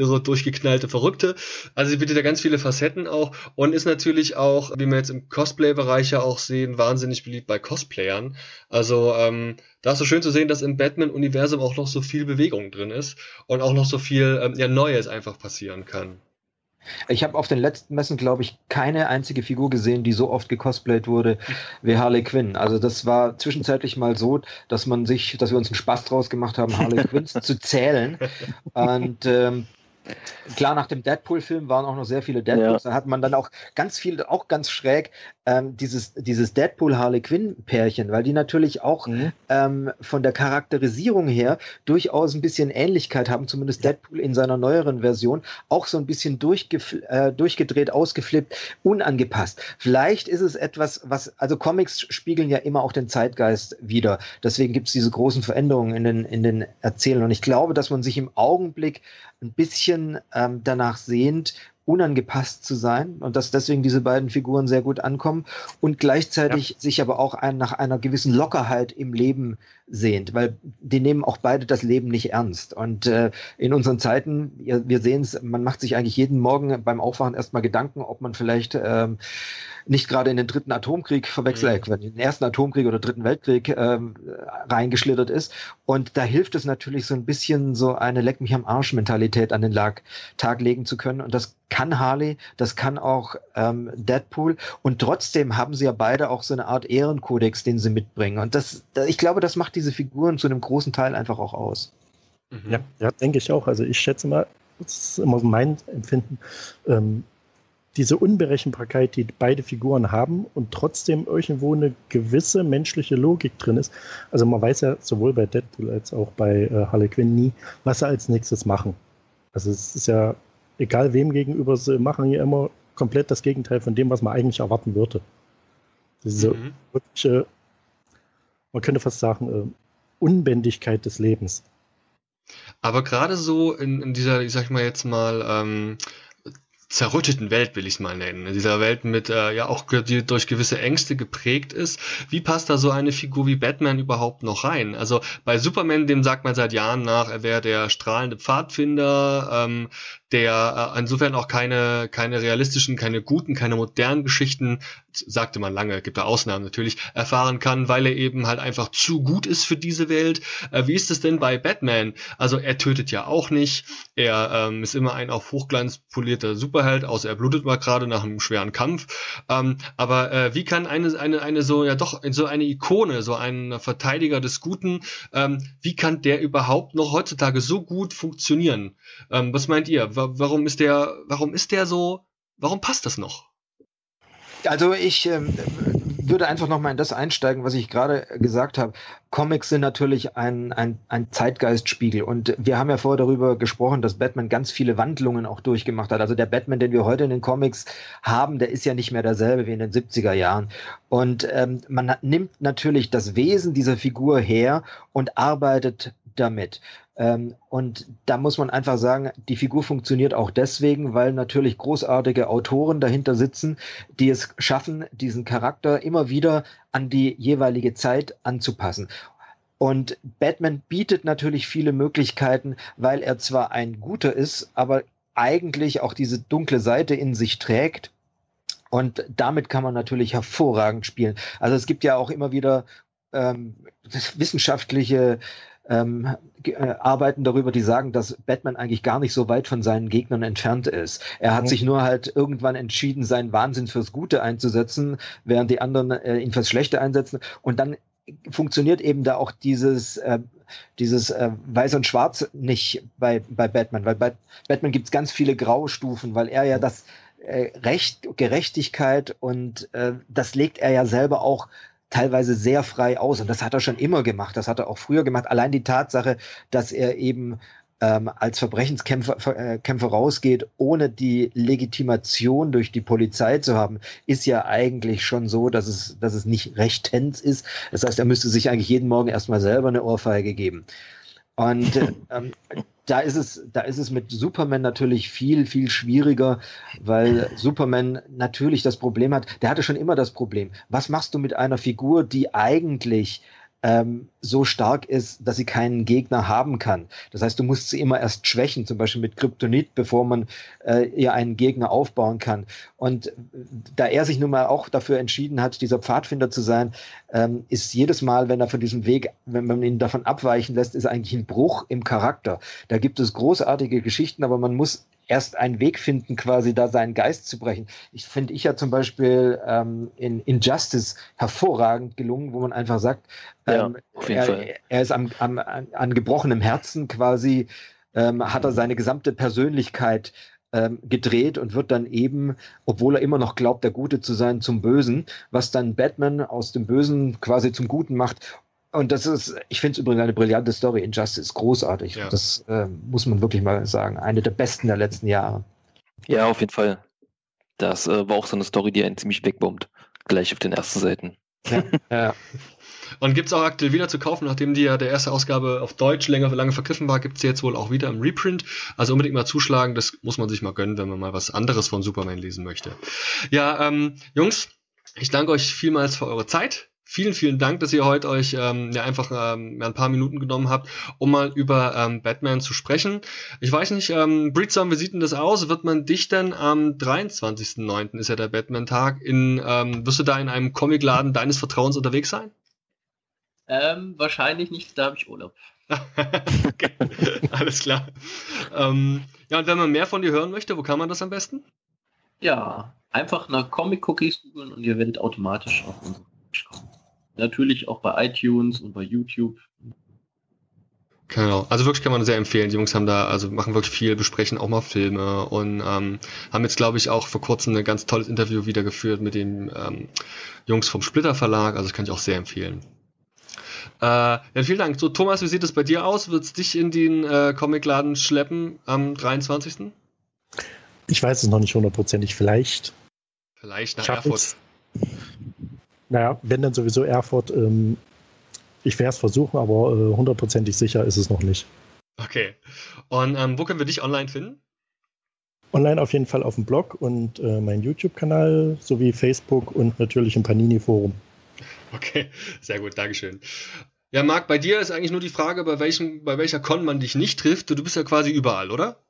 so durchgeknallte Verrückte. Also sie bietet ja ganz viele Facetten auch und ist natürlich auch, wie wir jetzt im Cosplay-Bereich ja auch sehen, wahnsinnig beliebt bei Cosplayern. Also ähm, da ist so schön zu sehen, dass im Batman-Universum auch noch so viel Bewegung drin ist und auch noch so viel ähm, ja, Neues einfach passieren kann. Ich habe auf den letzten Messen, glaube ich, keine einzige Figur gesehen, die so oft gecosplayt wurde wie Harley Quinn. Also das war zwischenzeitlich mal so, dass man sich, dass wir uns einen Spaß draus gemacht haben, Harley Quinns zu zählen. Und ähm, Klar, nach dem Deadpool-Film waren auch noch sehr viele Deadpools. Ja. Da hat man dann auch ganz viel, auch ganz schräg, ähm, dieses, dieses Deadpool-Harley Quinn-Pärchen, weil die natürlich auch mhm. ähm, von der Charakterisierung her durchaus ein bisschen Ähnlichkeit haben, zumindest Deadpool in seiner neueren Version, auch so ein bisschen äh, durchgedreht, ausgeflippt, unangepasst. Vielleicht ist es etwas, was, also Comics spiegeln ja immer auch den Zeitgeist wieder. Deswegen gibt es diese großen Veränderungen in den, in den Erzählungen. Und ich glaube, dass man sich im Augenblick ein bisschen ähm, danach sehnt, unangepasst zu sein und dass deswegen diese beiden Figuren sehr gut ankommen und gleichzeitig ja. sich aber auch ein, nach einer gewissen Lockerheit im Leben sehnt, weil die nehmen auch beide das Leben nicht ernst. Und äh, in unseren Zeiten, ja, wir sehen es, man macht sich eigentlich jeden Morgen beim Aufwachen erstmal Gedanken, ob man vielleicht ähm, nicht gerade in den dritten Atomkrieg verwechselt, mhm. wenn in den ersten Atomkrieg oder dritten Weltkrieg ähm, reingeschlittert ist. Und da hilft es natürlich so ein bisschen so eine Leck mich am Arsch Mentalität an den Lag, Tag legen zu können. Und das kann Harley, das kann auch ähm, Deadpool. Und trotzdem haben sie ja beide auch so eine Art Ehrenkodex, den sie mitbringen. Und das, ich glaube, das macht diese Figuren zu einem großen Teil einfach auch aus. Mhm. Ja, ja denke ich auch. Also ich schätze mal, das ist immer mein Empfinden. Ähm, diese Unberechenbarkeit, die beide Figuren haben und trotzdem irgendwo eine gewisse menschliche Logik drin ist. Also man weiß ja sowohl bei Deadpool als auch bei äh, Harley Quinn nie, was sie als nächstes machen. Also es ist ja egal wem gegenüber, sie machen ja immer komplett das Gegenteil von dem, was man eigentlich erwarten würde. Diese mhm. wirkliche, man könnte fast sagen, äh, Unbändigkeit des Lebens. Aber gerade so in, in dieser, ich sag mal jetzt mal, ähm, zerrütteten Welt, will ich es mal nennen. In dieser Welt mit, äh, ja auch die durch gewisse Ängste geprägt ist. Wie passt da so eine Figur wie Batman überhaupt noch rein? Also bei Superman, dem sagt man seit Jahren nach, er wäre der strahlende Pfadfinder, ähm, der äh, insofern auch keine, keine realistischen, keine guten, keine modernen Geschichten, sagte man lange, gibt da Ausnahmen natürlich, erfahren kann, weil er eben halt einfach zu gut ist für diese Welt. Äh, wie ist es denn bei Batman? Also er tötet ja auch nicht, er ähm, ist immer ein auf Hochglanz polierter Superheld, außer er blutet mal gerade nach einem schweren Kampf. Ähm, aber äh, wie kann eine, eine, eine so, ja doch, so eine Ikone, so ein Verteidiger des Guten, ähm, wie kann der überhaupt noch heutzutage so gut funktionieren? Ähm, was meint ihr? Warum ist der, warum ist der so, warum passt das noch? Also ich ähm, würde einfach nochmal in das einsteigen, was ich gerade gesagt habe. Comics sind natürlich ein, ein, ein Zeitgeistspiegel und wir haben ja vorher darüber gesprochen, dass Batman ganz viele Wandlungen auch durchgemacht hat. Also der Batman, den wir heute in den Comics haben, der ist ja nicht mehr derselbe wie in den 70er Jahren. Und ähm, man nimmt natürlich das Wesen dieser Figur her und arbeitet damit. Ähm, und da muss man einfach sagen, die Figur funktioniert auch deswegen, weil natürlich großartige Autoren dahinter sitzen, die es schaffen, diesen Charakter immer wieder an die jeweilige Zeit anzupassen. Und Batman bietet natürlich viele Möglichkeiten, weil er zwar ein guter ist, aber eigentlich auch diese dunkle Seite in sich trägt. Und damit kann man natürlich hervorragend spielen. Also es gibt ja auch immer wieder ähm, wissenschaftliche ähm, äh, arbeiten darüber, die sagen, dass Batman eigentlich gar nicht so weit von seinen Gegnern entfernt ist. Er hat mhm. sich nur halt irgendwann entschieden, seinen Wahnsinn fürs Gute einzusetzen, während die anderen äh, ihn fürs Schlechte einsetzen. Und dann funktioniert eben da auch dieses äh, dieses äh, Weiß und Schwarz nicht bei, bei Batman, weil bei Batman gibt es ganz viele Graustufen, weil er ja das äh, Recht, Gerechtigkeit und äh, das legt er ja selber auch teilweise sehr frei aus. Und das hat er schon immer gemacht. Das hat er auch früher gemacht. Allein die Tatsache, dass er eben ähm, als Verbrechenskämpfer äh, Kämpfer rausgeht, ohne die Legitimation durch die Polizei zu haben, ist ja eigentlich schon so, dass es, dass es nicht rechtens ist. Das heißt, er müsste sich eigentlich jeden Morgen erstmal selber eine Ohrfeige geben. Und äh, ähm, da ist es, da ist es mit Superman natürlich viel, viel schwieriger, weil Superman natürlich das Problem hat. Der hatte schon immer das Problem. Was machst du mit einer Figur, die eigentlich ähm, so stark ist, dass sie keinen Gegner haben kann. Das heißt, du musst sie immer erst schwächen, zum Beispiel mit Kryptonit, bevor man äh, ihr einen Gegner aufbauen kann. Und da er sich nun mal auch dafür entschieden hat, dieser Pfadfinder zu sein, ähm, ist jedes Mal, wenn er von diesem Weg, wenn man ihn davon abweichen lässt, ist eigentlich ein Bruch im Charakter. Da gibt es großartige Geschichten, aber man muss erst einen Weg finden, quasi da seinen Geist zu brechen. Ich finde ich ja zum Beispiel ähm, in Injustice hervorragend gelungen, wo man einfach sagt, ähm, ja, er, er, ist am, am, an gebrochenem Herzen quasi, ähm, hat er seine gesamte Persönlichkeit ähm, gedreht und wird dann eben, obwohl er immer noch glaubt, der Gute zu sein, zum Bösen, was dann Batman aus dem Bösen quasi zum Guten macht und das ist, ich finde es übrigens eine brillante Story. Injustice, großartig. Ja. Das äh, muss man wirklich mal sagen. Eine der besten der letzten Jahre. Ja, auf jeden Fall. Das äh, war auch so eine Story, die einen ziemlich wegbombt. Gleich auf den ersten Seiten. Ja. ja. Und gibt es auch aktuell wieder zu kaufen, nachdem die ja der erste Ausgabe auf Deutsch länger lange vergriffen war, gibt es jetzt wohl auch wieder im Reprint. Also unbedingt mal zuschlagen, das muss man sich mal gönnen, wenn man mal was anderes von Superman lesen möchte. Ja, ähm, Jungs, ich danke euch vielmals für eure Zeit. Vielen, vielen Dank, dass ihr heute euch ähm, ja einfach ähm, ein paar Minuten genommen habt, um mal über ähm, Batman zu sprechen. Ich weiß nicht, ähm, Breedstorm, wie sieht denn das aus? Wird man dich denn am 23.09. ist ja der Batman-Tag, in ähm, wirst du da in einem Comicladen deines Vertrauens unterwegs sein? Ähm, wahrscheinlich nicht, da habe ich Urlaub. okay. Alles klar. Ähm, ja, und wenn man mehr von dir hören möchte, wo kann man das am besten? Ja, einfach nach Comic Cookies googeln und ihr werdet automatisch auf unsere Page kommen. Natürlich auch bei iTunes und bei YouTube. Genau, also wirklich kann man sehr empfehlen. Die Jungs haben da, also machen wirklich viel, besprechen auch mal Filme und ähm, haben jetzt, glaube ich, auch vor kurzem ein ganz tolles Interview wieder geführt mit den ähm, Jungs vom Splitter Verlag. Also das kann ich auch sehr empfehlen. Äh, ja, vielen Dank. So, Thomas, wie sieht es bei dir aus? Wird es dich in den äh, Comicladen schleppen am 23.? Ich weiß es noch nicht hundertprozentig. Vielleicht. Vielleicht nach Erfurt. Naja, wenn dann sowieso Erfurt. Ähm, ich werde es versuchen, aber äh, hundertprozentig äh, sicher ist es noch nicht. Okay. Und ähm, wo können wir dich online finden? Online auf jeden Fall auf dem Blog und äh, meinen YouTube-Kanal sowie Facebook und natürlich im Panini-Forum. Okay, sehr gut, Dankeschön. Ja, Marc, bei dir ist eigentlich nur die Frage, bei, welchem, bei welcher Con man dich nicht trifft. Du bist ja quasi überall, oder?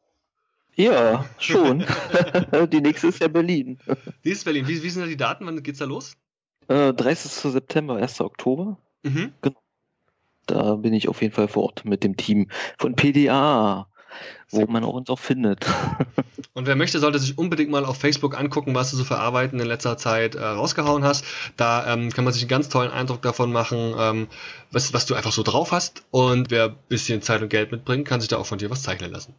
Ja, schon. die nächste ist ja Berlin. Die ist Berlin. Wie, wie sind da die Daten? Wann geht's da los? Äh, 30. September, 1. Oktober. Mhm. Genau. Da bin ich auf jeden Fall vor Ort mit dem Team von PDA, wo man auch uns auch findet. Und wer möchte, sollte sich unbedingt mal auf Facebook angucken, was du so für Arbeiten in letzter Zeit äh, rausgehauen hast. Da ähm, kann man sich einen ganz tollen Eindruck davon machen, ähm, was, was du einfach so drauf hast. Und wer ein bisschen Zeit und Geld mitbringt, kann sich da auch von dir was zeichnen lassen.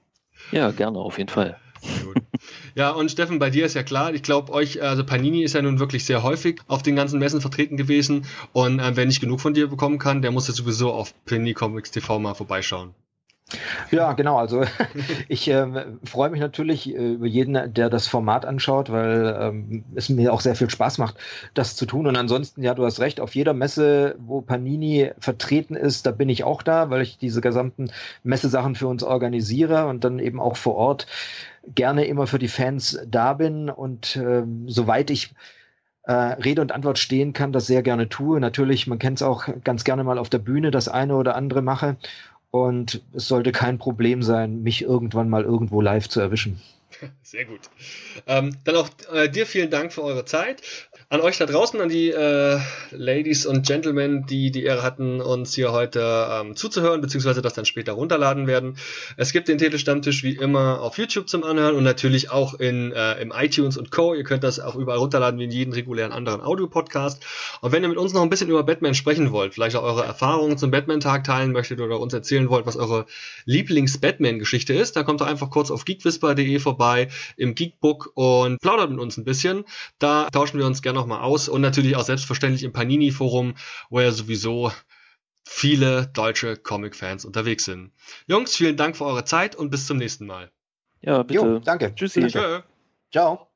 Ja, gerne, auf jeden Fall. Sehr gut. Ja, und Steffen, bei dir ist ja klar, ich glaube, euch, also Panini ist ja nun wirklich sehr häufig auf den ganzen Messen vertreten gewesen. Und äh, wer nicht genug von dir bekommen kann, der muss ja sowieso auf Panini Comics TV mal vorbeischauen. Ja, genau. Also ich äh, freue mich natürlich äh, über jeden, der das Format anschaut, weil ähm, es mir auch sehr viel Spaß macht, das zu tun. Und ansonsten, ja, du hast recht, auf jeder Messe, wo Panini vertreten ist, da bin ich auch da, weil ich diese gesamten Messesachen für uns organisiere und dann eben auch vor Ort gerne immer für die Fans da bin. Und äh, soweit ich äh, Rede und Antwort stehen kann, das sehr gerne tue. Natürlich, man kennt es auch ganz gerne mal auf der Bühne, das eine oder andere mache. Und es sollte kein Problem sein, mich irgendwann mal irgendwo live zu erwischen. Sehr gut. Ähm, dann auch äh, dir vielen Dank für eure Zeit. An euch da draußen, an die äh, Ladies und Gentlemen, die die Ehre hatten, uns hier heute ähm, zuzuhören, beziehungsweise das dann später runterladen werden. Es gibt den Telestammtisch wie immer auf YouTube zum Anhören und natürlich auch in äh, im iTunes und Co. Ihr könnt das auch überall runterladen wie in jedem regulären anderen Audio-Podcast. Und wenn ihr mit uns noch ein bisschen über Batman sprechen wollt, vielleicht auch eure Erfahrungen zum Batman-Tag teilen möchtet oder uns erzählen wollt, was eure Lieblings-Batman-Geschichte ist, dann kommt doch einfach kurz auf geekwhisper.de vorbei im Geekbook und plaudert mit uns ein bisschen. Da tauschen wir uns gerne nochmal aus und natürlich auch selbstverständlich im Panini-Forum, wo ja sowieso viele deutsche Comic-Fans unterwegs sind. Jungs, vielen Dank für eure Zeit und bis zum nächsten Mal. Ja, bitte. Jo, danke. Tschüssi. Danke. Ciao.